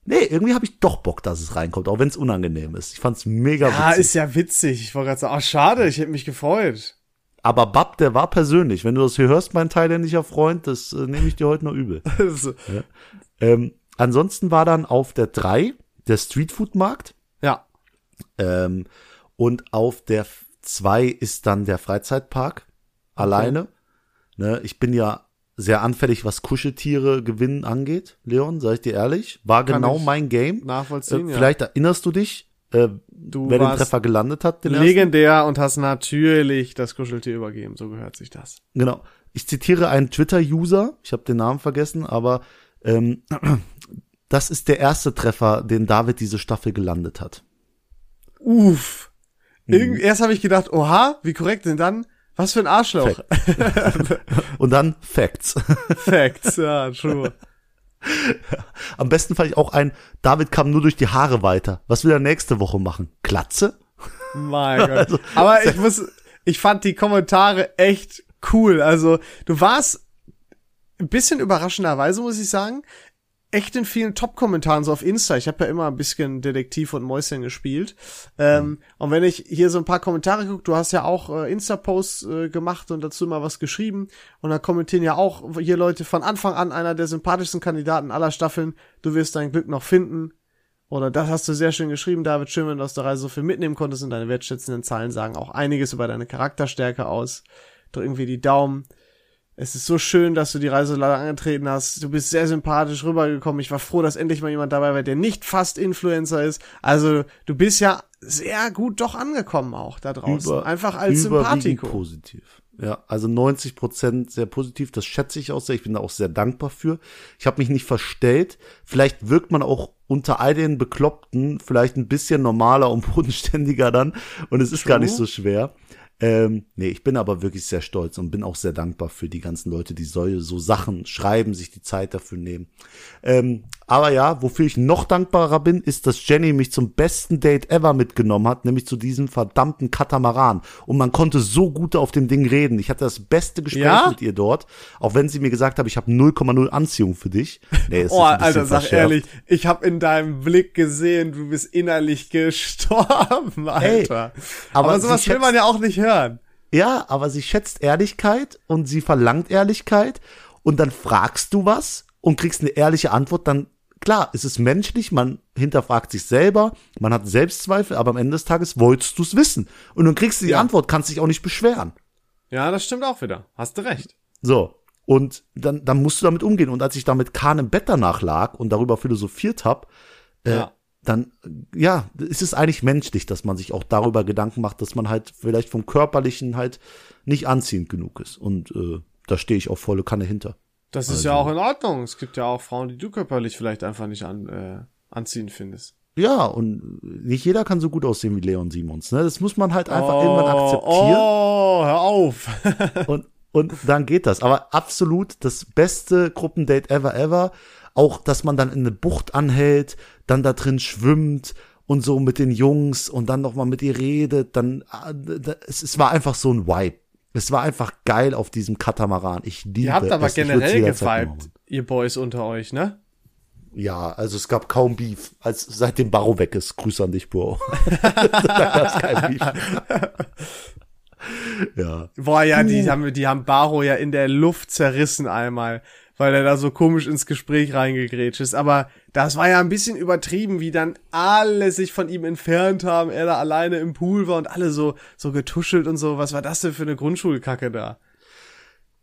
nee, irgendwie habe ich doch Bock, dass es reinkommt, auch wenn es unangenehm ist. Ich fand's mega Ja, witzig. ist ja witzig. Ich wollte gerade sagen, ach schade, ich hätte mich gefreut. Aber Bab, der war persönlich. Wenn du das hier hörst, mein thailändischer Freund, das äh, nehme ich dir heute noch übel. So. Ähm, ansonsten war dann auf der 3 der Streetfood-Markt. ja, Ähm, und auf der 2 ist dann der Freizeitpark. Alleine. Ne, ich bin ja sehr anfällig, was Kuscheltiere gewinnen angeht, Leon, sag ich dir ehrlich. War Kann genau mein Game. nachvollziehen, Äh, ja. vielleicht erinnerst du dich, äh, Du wer den Treffer gelandet hat. Den ersten? legendär und hast natürlich das Kuscheltier übergeben. So gehört sich das. Genau. Ich zitiere einen Twitter-User, ich habe den Namen vergessen, aber ähm, das ist der erste Treffer, den David diese Staffel gelandet hat. Uff. Mhm. Irgend, erst habe ich gedacht, oha, wie korrekt denn dann? Was für ein Arschloch. Und dann Facts. Facts, ja, true. Am besten fand ich auch ein, David kam nur durch die Haare weiter. Was will er nächste Woche machen? Glatze? Mein Gott. Also, Aber ich muss, ich fand die Kommentare echt cool. Also, du warst ein bisschen überraschenderweise, muss ich sagen, echt in vielen Top-Kommentaren so auf Insta. Ich habe ja immer ein bisschen Detektiv und Mäuschen gespielt. Ähm, mhm. Und wenn ich hier so ein paar Kommentare gucke, du hast ja auch äh, Insta-Posts äh, gemacht und dazu mal was geschrieben. Und da kommentieren ja auch hier Leute von Anfang an einer der sympathischsten Kandidaten aller Staffeln. Du wirst dein Glück noch finden. Oder das hast du sehr schön geschrieben, David. Schön, wenn du aus der Reise so viel mitnehmen konntest und deine wertschätzenden Zahlen sagen auch einiges über deine Charakterstärke aus. Drück irgendwie die Daumen. Es ist so schön, dass du die Reise leider angetreten hast. Du bist sehr sympathisch rübergekommen. Ich war froh, dass endlich mal jemand dabei war, der nicht fast Influencer ist. Also, du bist ja sehr gut doch angekommen auch da draußen. Über, Einfach als Sympathico. positiv. Ja, also 90 Prozent sehr positiv. Das schätze ich auch sehr. Ich bin da auch sehr dankbar für. Ich habe mich nicht verstellt. Vielleicht wirkt man auch unter all den Bekloppten vielleicht ein bisschen normaler und bodenständiger dann. Und es ist True. gar nicht so schwer. Ähm, nee, ich bin aber wirklich sehr stolz und bin auch sehr dankbar für die ganzen Leute, die so, so Sachen schreiben, sich die Zeit dafür nehmen. Ähm, aber ja, wofür ich noch dankbarer bin, ist, dass Jenny mich zum besten Date ever mitgenommen hat, nämlich zu diesem verdammten Katamaran. Und man konnte so gut auf dem Ding reden. Ich hatte das beste Gespräch ja? mit ihr dort, auch wenn sie mir gesagt hat, ich habe 0,0 Anziehung für dich. Nee, oh, Alter, sag ehrlich, ich habe in deinem Blick gesehen, du bist innerlich gestorben, Alter. Ey, aber, aber sowas will man ja auch nicht hören. Ja, aber sie schätzt Ehrlichkeit und sie verlangt Ehrlichkeit und dann fragst du was und kriegst eine ehrliche Antwort, dann klar, es ist menschlich, man hinterfragt sich selber, man hat Selbstzweifel, aber am Ende des Tages wolltest du es wissen. Und dann kriegst du die ja. Antwort, kannst dich auch nicht beschweren. Ja, das stimmt auch wieder. Hast du recht. So. Und dann, dann musst du damit umgehen. Und als ich da mit Kahn im Bett danach lag und darüber philosophiert hab, äh, ja. dann, ja, ist es eigentlich menschlich, dass man sich auch darüber Gedanken macht, dass man halt vielleicht vom Körperlichen halt nicht anziehend genug ist. Und äh, da stehe ich auch volle Kanne hinter. Das ist ja also auch in Ordnung. Es gibt ja auch Frauen, die du körperlich vielleicht einfach nicht an, äh, anziehen findest. Ja, und nicht jeder kann so gut aussehen wie Leon Simons. Ne? Das muss man halt einfach oh, irgendwann akzeptieren. Oh, hör auf. und, und dann geht das. Aber absolut das beste Gruppendate ever, ever. Auch, dass man dann in eine Bucht anhält, dann da drin schwimmt und so mit den Jungs und dann nochmal mit ihr redet. Dann, äh, es, es war einfach so ein Vibe. Es war einfach geil auf diesem Katamaran. Ich liebe Ihr habt aber generell gefeibt, ihr Boys unter euch, ne? Ja, also es gab kaum Beef, als seitdem Barrow weg ist. Grüße an dich, Bro. da gab's kein Beef. ja. Boah, ja, die haben, die haben Barrow ja in der Luft zerrissen einmal weil er da so komisch ins Gespräch reingegrätscht ist. Aber das war ja ein bisschen übertrieben, wie dann alle sich von ihm entfernt haben, er da alleine im Pool war und alle so, so getuschelt und so. Was war das denn für eine Grundschulkacke da?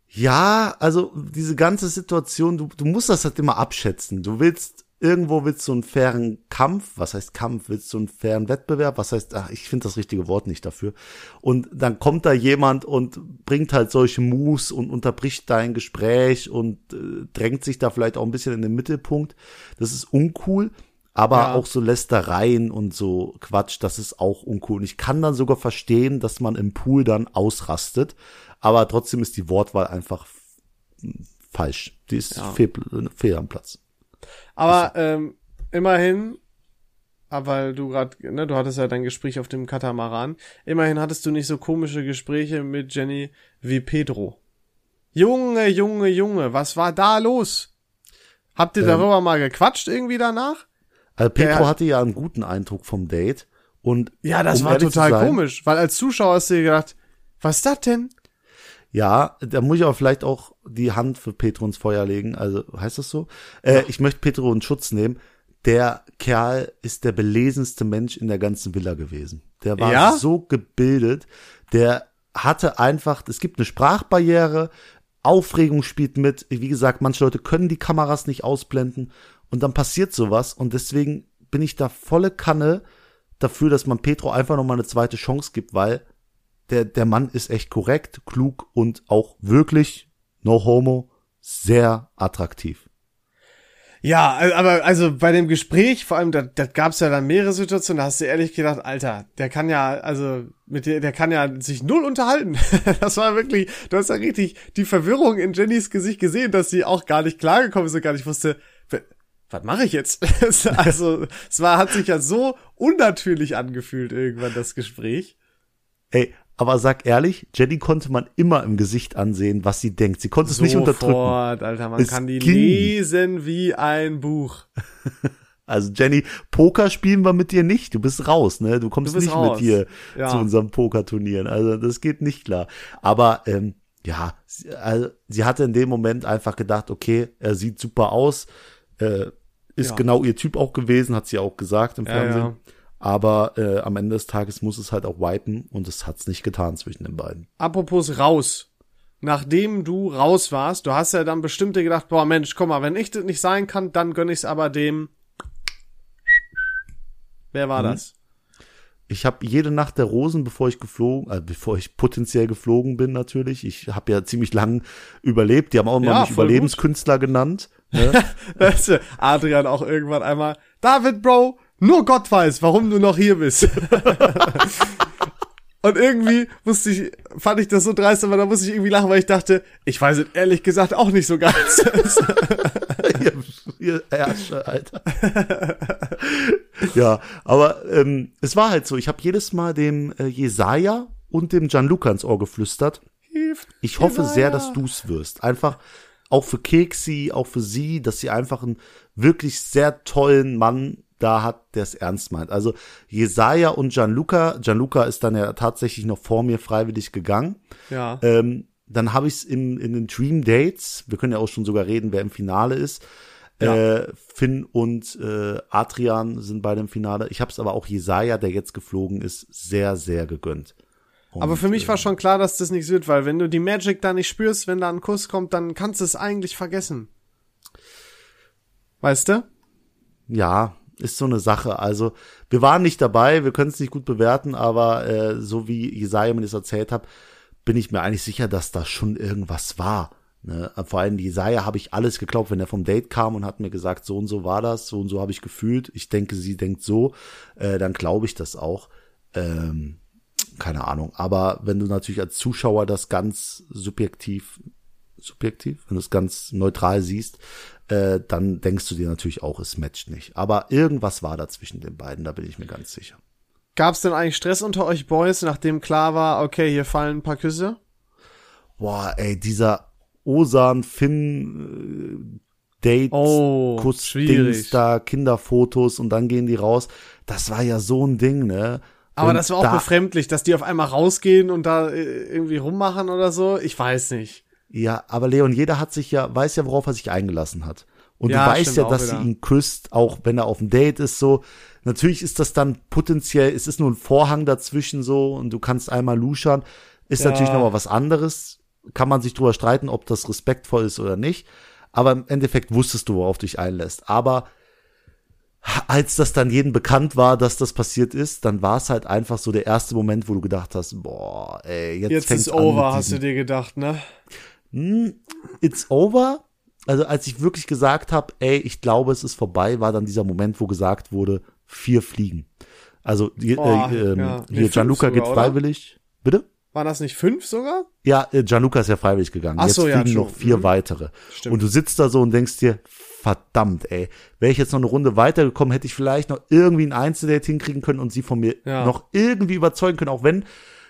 Ja, also diese ganze Situation, du, du musst das halt immer abschätzen. Du willst irgendwo willst du einen fairen Kampf, was heißt Kampf, willst du einen fairen Wettbewerb, was heißt, ach, ich finde das richtige Wort nicht dafür. Und dann kommt da jemand und bringt halt solche Moves und unterbricht dein Gespräch und äh, drängt sich da vielleicht auch ein bisschen in den Mittelpunkt. Das ist uncool. Aber ja. auch so Lästereien und so Quatsch, das ist auch uncool. Und ich kann dann sogar verstehen, dass man im Pool dann ausrastet. Aber trotzdem ist die Wortwahl einfach falsch. Die ist ja. fehl, fehl am Platz. Aber ähm, immerhin, ah, weil du gerade, ne, du hattest ja dein Gespräch auf dem Katamaran. Immerhin hattest du nicht so komische Gespräche mit Jenny wie Pedro. Junge, Junge, Junge, was war da los? Habt ihr ähm, darüber mal gequatscht irgendwie danach? Also Pedro Der, hatte ja einen guten Eindruck vom Date und ja, das um war total sein, komisch, weil als Zuschauer hast du dir gedacht, was ist das denn? Ja, da muss ich aber vielleicht auch die Hand für Petro ins Feuer legen. Also heißt das so? Äh, ich möchte Petro in Schutz nehmen. Der Kerl ist der belesenste Mensch in der ganzen Villa gewesen. Der war ja? so gebildet. Der hatte einfach, es gibt eine Sprachbarriere, Aufregung spielt mit. Wie gesagt, manche Leute können die Kameras nicht ausblenden und dann passiert sowas und deswegen bin ich da volle Kanne dafür, dass man Petro einfach noch mal eine zweite Chance gibt, weil der, der Mann ist echt korrekt, klug und auch wirklich, no homo, sehr attraktiv. Ja, aber also bei dem Gespräch, vor allem, da, da gab es ja dann mehrere Situationen, da hast du ehrlich gedacht, Alter, der kann ja, also mit der, der kann ja sich null unterhalten. das war wirklich, du hast ja richtig die Verwirrung in Jennys Gesicht gesehen, dass sie auch gar nicht klargekommen ist und gar nicht wusste, was mache ich jetzt? also es war, hat sich ja so unnatürlich angefühlt irgendwann das Gespräch. Ey, Aber sag ehrlich, Jenny konnte man immer im Gesicht ansehen, was sie denkt. Sie konnte es nicht unterdrücken. Sofort, Alter, man Es kann die ging. lesen wie ein Buch. Also Jenny, Poker spielen wir mit dir nicht. Du bist raus, ne? Du kommst Du nicht raus. mit hier Ja. zu unserem Pokerturnieren. Also das geht nicht klar. Aber ähm, ja, sie, also, sie hatte in dem Moment einfach gedacht, okay, er sieht super aus, äh, ist Ja. genau ihr Typ auch gewesen, hat sie auch gesagt im Fernsehen. ja. Aber äh, am Ende des Tages muss es halt auch wipen und es hat's nicht getan zwischen den beiden. Apropos raus. Nachdem du raus warst, du hast ja dann bestimmt dir gedacht, boah Mensch, guck mal, wenn ich das nicht sein kann, dann gönn ich's aber dem. Wer Mhm. war das? Ich habe jede Nacht der Rosen, bevor ich geflogen, äh, bevor ich potenziell geflogen bin natürlich. Ich habe ja ziemlich lang überlebt. Die haben auch immer Ja, mich Überlebenskünstler genannt. Ne? Weißt du, Adrian auch irgendwann einmal, David, Bro, nur Gott weiß, warum du noch hier bist. Und irgendwie musste ich, fand ich das so dreist, aber da musste ich irgendwie lachen, weil ich dachte, ich weiß es ehrlich gesagt auch nicht so ganz. ihr, ihr Ärsche, Alter. ja, aber ähm, es war halt so. Ich habe jedes Mal dem äh, Jesaja und dem Gianluca ins Ohr geflüstert. Ich hoffe sehr, dass du's wirst. Einfach auch für Keksi, auch für sie, dass sie einfach einen wirklich sehr tollen Mann da hat, der es ernst meint. Also Jesaja und Gianluca, Gianluca ist dann ja tatsächlich noch vor mir freiwillig gegangen. ja. Ähm, dann habe ich es in, in den Dream Dates, wir können ja auch schon sogar reden, wer im Finale ist. Ja. Äh, Finn und äh, Adrian sind beide im Finale. Ich habe es aber auch Jesaja, der jetzt geflogen ist, sehr, sehr gegönnt. Und, Aber für mich äh, war schon klar, dass das nichts wird, weil wenn du die Magic da nicht spürst, wenn da ein Kuss kommt, dann kannst du es eigentlich vergessen. Weißt du? Ja, ist so eine Sache. Also, wir waren nicht dabei, wir können es nicht gut bewerten, aber äh, so wie Jesaja mir das erzählt hat, bin ich mir eigentlich sicher, dass da schon irgendwas war. Ne? Vor allem Jesaja habe ich alles geglaubt, wenn er vom Date kam und hat mir gesagt, so und so war das, so und so habe ich gefühlt. Ich denke, sie denkt so, äh, dann glaube ich das auch. Ähm, keine Ahnung. Aber wenn du natürlich als Zuschauer das ganz subjektiv, subjektiv, wenn du es ganz neutral siehst, äh, dann denkst du dir natürlich auch, es matcht nicht. Aber irgendwas war da zwischen den beiden, da bin ich mir ganz sicher. Gab's denn eigentlich Stress unter euch Boys, nachdem klar war, okay, hier fallen ein paar Küsse? Boah, ey, dieser Osan Finn äh, Date, Oh, Kuss, schwierig. Dings da, Kinderfotos und dann gehen die raus. Das war ja so ein Ding, ne? Aber Und das war auch befremdlich, dass die auf einmal rausgehen und da äh, irgendwie rummachen oder so. Ich weiß nicht. Ja, aber Leon, jeder hat sich ja, weiß ja, worauf er sich eingelassen hat. Und Ja, du weißt ja, dass wieder. sie ihn küsst, auch wenn er auf dem Date ist, so. Natürlich ist das dann potenziell, es ist nur ein Vorhang dazwischen so und du kannst einmal luschern. Ist Ja. natürlich nochmal was anderes. Kann man sich drüber streiten, ob das respektvoll ist oder nicht. Aber im Endeffekt wusstest du, worauf du dich einlässt. Aber als das dann jedem bekannt war, dass das passiert ist, dann war es halt einfach so der erste Moment, wo du gedacht hast, boah, ey, jetzt, Jetzt fängt's ist an over, hast du dir gedacht, ne? Hm, it's over. Also als ich wirklich gesagt habe, ey, ich glaube, es ist vorbei, war dann dieser Moment, wo gesagt wurde, vier Fliegen. Also die, Boah, äh, ähm, ja. Nee, hier Gianluca geht sogar, oder? freiwillig. Bitte? Waren das nicht fünf sogar? Ja, äh, Gianluca ist ja freiwillig gegangen. Ach Jetzt so, ja, fliegen noch schon. vier Mhm. weitere. Stimmt. Und du sitzt da so und denkst dir, verdammt, ey, wäre ich jetzt noch eine Runde weitergekommen, hätte ich vielleicht noch irgendwie ein Einzeldate hinkriegen können und sie von mir Ja. noch irgendwie überzeugen können, auch wenn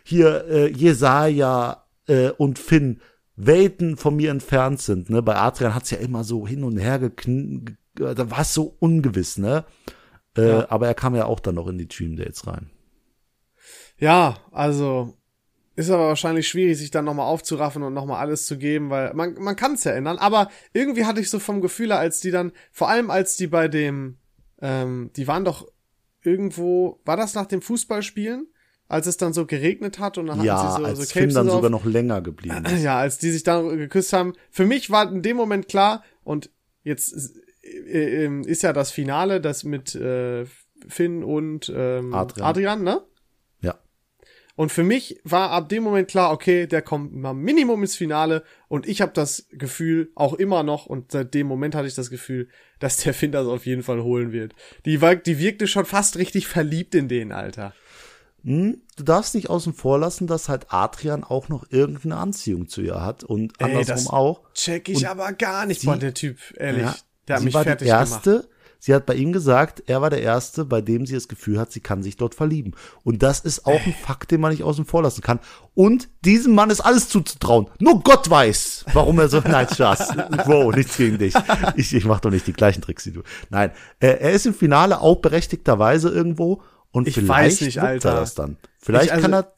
hier äh, Jesaja äh, und Finn Welten von mir entfernt sind. Ne? Bei Adrian hat's ja immer so hin und her gekn da war es so ungewiss, ne? Äh, Ja. Aber er kam ja auch dann noch in die Dream Dates rein. Ja, also ist aber wahrscheinlich schwierig, sich dann nochmal aufzuraffen und nochmal alles zu geben, weil man, man kann es ja ändern. Aber irgendwie hatte ich so vom Gefühl, als die dann, vor allem als die bei dem, ähm, die waren doch irgendwo, war das nach dem Fußballspielen? Als es dann so geregnet hat und dann hatten Ja, sie so, als so Capes dann so sogar auf. noch länger geblieben ist. Ja, als die sich dann geküsst haben. Für mich war in dem Moment klar, und jetzt äh, äh, ist ja das Finale, das mit äh, Finn und ähm, Adrian. Adrian, ne? Ja. Und für mich war ab dem Moment klar, okay, der kommt mal Minimum ins Finale und ich habe das Gefühl, auch immer noch, und seit dem Moment hatte ich das Gefühl, dass der Finn das auf jeden Fall holen wird. Die, war, die wirkte schon fast richtig verliebt in den, Alter. Hm, du darfst nicht außen vor lassen, dass halt Adrian auch noch irgendeine Anziehung zu ihr hat und Ey, andersrum auch. Check ich Und aber gar nicht. sie- Boah, der Typ, ehrlich, Ja, der hat sie mich war fertig die erste, gemacht. Sie hat bei ihm gesagt, er war der Erste, bei dem sie das Gefühl hat, sie kann sich dort verlieben. Und das ist auch ein Fakt, den man nicht außen vor lassen kann. Und diesem Mann ist alles zuzutrauen. Nur Gott weiß, warum er so, nein, Schatz, Bro, nichts gegen dich. Ich, ich mach doch nicht die gleichen Tricks wie du. Nein, er, er ist im Finale auch berechtigterweise irgendwo und Ich vielleicht weiß nicht, Alter. er das dann. Vielleicht Ich, also- kann er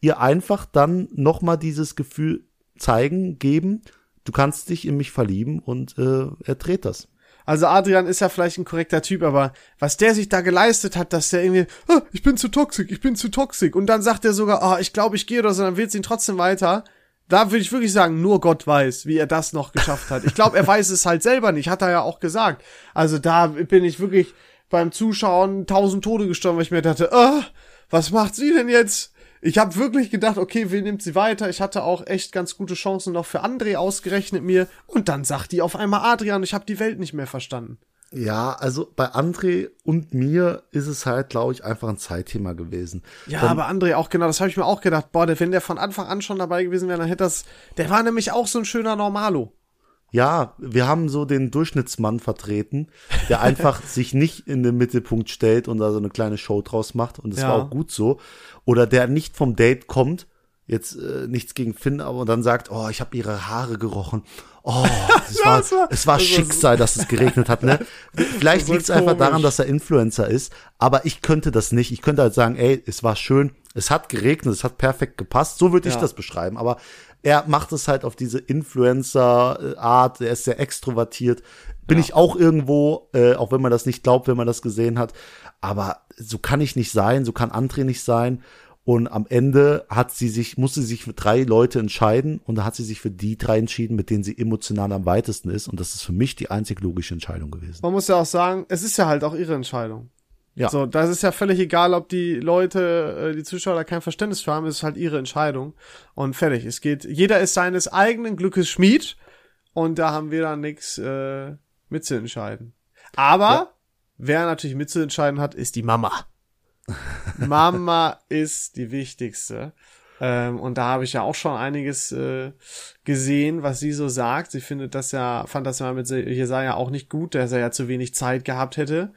ihr einfach dann noch mal dieses Gefühl zeigen, geben, du kannst dich in mich verlieben und äh, er dreht das. Also Adrian ist ja vielleicht ein korrekter Typ, aber was der sich da geleistet hat, dass der irgendwie, ah, ich bin zu toxisch, ich bin zu toxisch. Und dann sagt er sogar, ah, ich glaube, ich gehe oder so, dann will ihn trotzdem weiter. Da würde ich wirklich sagen, nur Gott weiß, wie er das noch geschafft hat. Ich glaube, er weiß es halt selber nicht, hat er ja auch gesagt. Also da bin ich wirklich beim Zuschauen tausend Tode gestorben, weil ich mir dachte, ah, was macht sie denn jetzt? Ich habe wirklich gedacht, okay, wen nimmt sie weiter? Ich hatte auch echt ganz gute Chancen noch für André ausgerechnet mir. Und dann sagt die auf einmal Adrian, ich habe die Welt nicht mehr verstanden. Ja, also bei André und mir ist es halt, glaube ich, einfach ein Zeitthema gewesen. Ja, Dann- aber André auch genau, das habe ich mir auch gedacht. Boah, der, wenn der von Anfang an schon dabei gewesen wäre, dann hätte das. Der war nämlich auch so ein schöner Normalo. Ja, wir haben so den Durchschnittsmann vertreten, der einfach sich nicht in den Mittelpunkt stellt und da so eine kleine Show draus macht. Und das Ja. war auch gut so. Oder der nicht vom Date kommt, jetzt äh, nichts gegen Finn, aber dann sagt, oh, ich habe ihre Haare gerochen. Oh, Ja, war, war- es war das Schicksal, dass es geregnet hat. Ne? Vielleicht liegt es einfach daran, dass er Influencer ist, aber ich könnte das nicht. Ich könnte halt sagen, ey, es war schön, es hat geregnet, es hat perfekt gepasst. So würde ich Ja. das beschreiben. Aber er macht es halt auf diese Influencer-Art, er ist sehr extrovertiert. Bin ich auch irgendwo, äh, auch wenn man das nicht glaubt, wenn man das gesehen hat. Aber so kann ich nicht sein, so kann André nicht sein. Und am Ende hat sie sich, musste sie sich für drei Leute entscheiden und da hat sie sich für die drei entschieden, mit denen sie emotional am weitesten ist. Und das ist für mich die einzig logische Entscheidung gewesen. Man muss ja auch sagen, es ist ja halt auch ihre Entscheidung. Ja. So, das ist ja völlig egal, ob die Leute, äh, die Zuschauer da kein Verständnis für haben, es ist halt ihre Entscheidung. Und fertig. Es geht, jeder ist seines eigenen Glückes Schmied und da haben wir dann nichts äh, mitzuentscheiden. Aber Ja. wer natürlich mitzuentscheiden hat, ist die Mama. Mama ist die wichtigste. Ähm, und da habe ich ja auch schon einiges äh, gesehen, was sie so sagt. Sie findet das ja, fand das ja mit Jesaja auch nicht gut, dass er ja zu wenig Zeit gehabt hätte.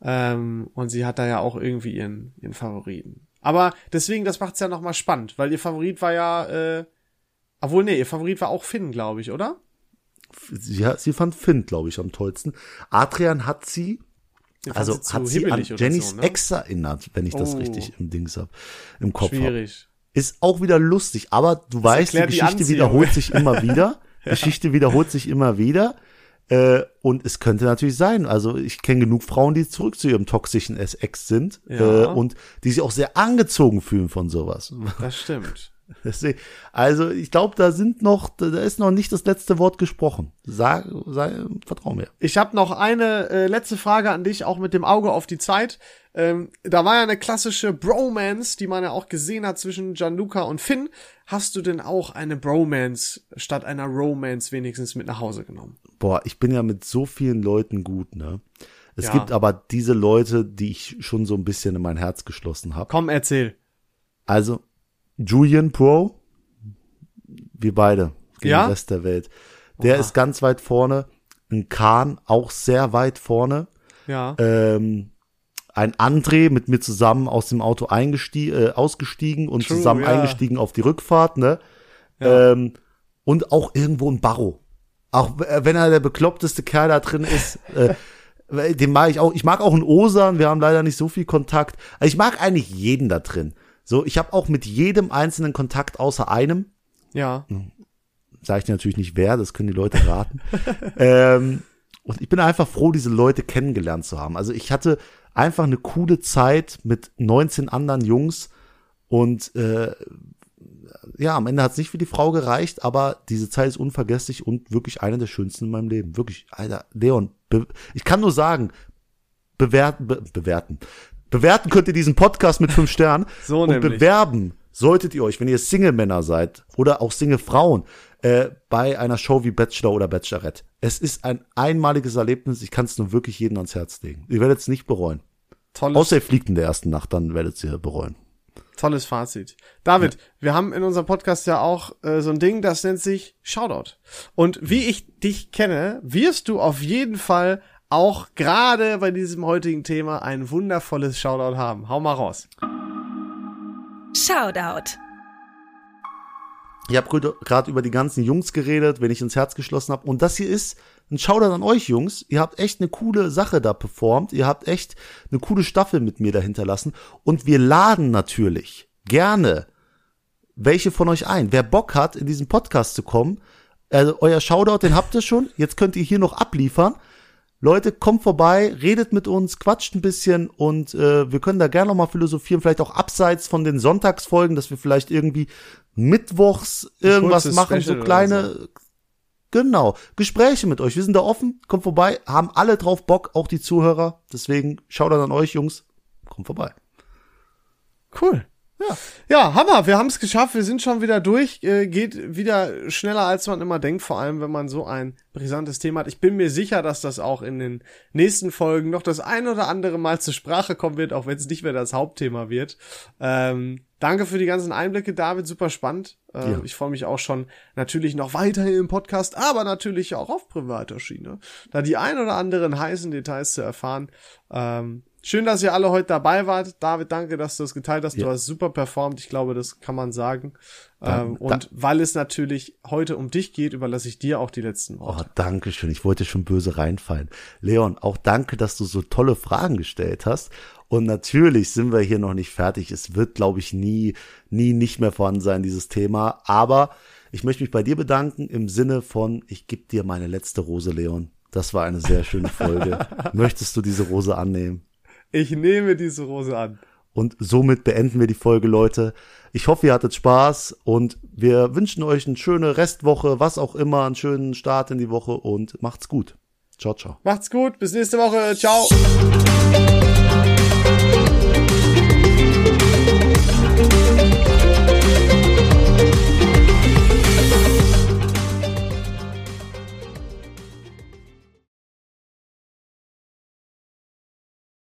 Ähm, und sie hat da ja auch irgendwie ihren, ihren Favoriten. Aber deswegen, das macht's ja nochmal spannend, weil ihr Favorit war ja, äh, obwohl, nee, ihr Favorit war auch Finn, glaube ich, oder? Hat- sie fand Finn, glaube ich, am tollsten. Adrian hat sie Den Also hat sie an Jennys so, ne? Ex erinnert, wenn ich das Oh. richtig im Dings hab, im Kopf habe. Schwierig. Ist auch wieder lustig, aber du weißt, die die Geschichte Anziehung. wiederholt sich immer wieder. Geschichte wiederholt sich immer wieder. Äh, und es könnte natürlich sein, also ich kenne genug Frauen, die zurück zu ihrem toxischen Ex sind Ja. äh, und die sich auch sehr angezogen fühlen von sowas. Das stimmt. Deswegen, also ich glaube, da sind noch, da ist noch nicht das letzte Wort gesprochen. Sag, sei, vertrau mir. Ich habe noch eine äh, letzte Frage an dich, auch mit dem Auge auf die Zeit. Ähm, da war ja eine klassische Bromance, die man ja auch gesehen hat zwischen Gianluca und Finn. Hast du denn auch eine Bromance statt einer Romance wenigstens mit nach Hause genommen? boah, ich bin ja mit so vielen Leuten gut, ne? Es Ja. gibt aber diese Leute, die ich schon so ein bisschen in mein Herz geschlossen habe. Komm, erzähl. Also, Julian Pro, wir beide gegen Ja? den Rest der Welt. Der Oha. ist ganz weit vorne. Ein Kahn auch sehr weit vorne. Ja. Ähm, ein André mit mir zusammen aus dem Auto eingestie äh, ausgestiegen und True, zusammen ja. eingestiegen auf die Rückfahrt, ne? Ja. Ähm, und auch irgendwo ein Barrow. Auch äh, wenn er der bekloppteste Kerl da drin ist, äh, den mag ich auch. Ich mag auch einen Osan, wir haben leider nicht so viel Kontakt. Also ich mag eigentlich jeden da drin. So, ich habe auch mit jedem einzelnen Kontakt außer einem. ja. Sage ich dir natürlich nicht wer, das können die Leute raten. ähm, und ich bin einfach froh, diese Leute kennengelernt zu haben. Also ich hatte einfach eine coole Zeit mit 19 anderen Jungs und äh, ja, am Ende hat es nicht für die Frau gereicht, aber diese Zeit ist unvergesslich und wirklich eine der schönsten in meinem Leben. Wirklich, Alter, Leon, ich kann nur sagen, bewerten, be bewerten. Bewerten könnt ihr diesen Podcast mit fünf Sternen So und nämlich. bewerben solltet ihr euch, wenn ihr Single-Männer seid oder auch Single-Frauen, äh, bei einer Show wie Bachelor oder Bachelorette. Es ist ein einmaliges Erlebnis, ich kann es nur wirklich jedem ans Herz legen. Ihr werdet es nicht bereuen. Tolles, Außer ihr fliegt in der ersten Nacht, dann werdet ihr bereuen. tolles Fazit. David, wir haben in unserem Podcast ja auch äh, so ein Ding, das nennt sich Shoutout. Und wie ich dich kenne, wirst du auf jeden Fall auch gerade bei diesem heutigen Thema ein wundervolles Shoutout haben. Hau mal raus. Shoutout. Ich habe gerade über die ganzen Jungs geredet, wenn ich ins Herz geschlossen habe. Und das hier ist ein Shoutout an euch, Jungs. Ihr habt echt eine coole Sache da performt. Ihr habt echt eine coole Staffel mit mir dahinter lassen. Und wir laden natürlich gerne welche von euch ein. Wer Bock hat, in diesen Podcast zu kommen, also euer Shoutout, den habt ihr schon. Jetzt könnt ihr hier noch abliefern. Leute, kommt vorbei, redet mit uns, quatscht ein bisschen und äh, wir können da gerne noch mal philosophieren, vielleicht auch abseits von den Sonntagsfolgen, dass wir vielleicht irgendwie mittwochs irgendwas machen, Special so kleine, so. genau, Gespräche mit euch. Wir sind da offen, kommt vorbei, haben alle drauf Bock, auch die Zuhörer. Deswegen schaut dann an euch, Jungs, kommt vorbei. Cool. Ja. ja, Hammer, wir haben es geschafft, wir sind schon wieder durch, äh, geht wieder schneller als man immer denkt, vor allem wenn man so ein brisantes Thema hat. Ich bin mir sicher, dass das auch in den nächsten Folgen noch das ein oder andere Mal zur Sprache kommen wird, auch wenn es nicht mehr das Hauptthema wird. Ähm, danke für die ganzen Einblicke, David, super spannend. Äh, ja. Ich freue mich auch schon natürlich noch weiter im Podcast, aber natürlich auch auf privater Schiene, da die ein oder anderen heißen Details zu erfahren. Ähm, Schön, dass ihr alle heute dabei wart. David, danke, dass du es geteilt hast. Ja. Du hast super performt. Ich glaube, das kann man sagen. Ähm, und weil es natürlich heute um dich geht, überlasse ich dir auch die letzten Worte. Oh, danke schön. Ich wollte schon böse reinfallen. Leon, auch danke, dass du so tolle Fragen gestellt hast. Und natürlich sind wir hier noch nicht fertig. Es wird, glaube ich, nie, nie nicht mehr vorhanden sein, dieses Thema. Aber ich möchte mich bei dir bedanken im Sinne von, ich gebe dir meine letzte Rose, Leon. Das war eine sehr schöne Folge. Möchtest du diese Rose annehmen? Ich nehme diese Rose an. Und somit beenden wir die Folge, Leute. Ich hoffe, ihr hattet Spaß und wir wünschen euch eine schöne Restwoche, was auch immer, einen schönen Start in die Woche und macht's gut. Ciao, ciao. Macht's gut, bis nächste Woche. Ciao.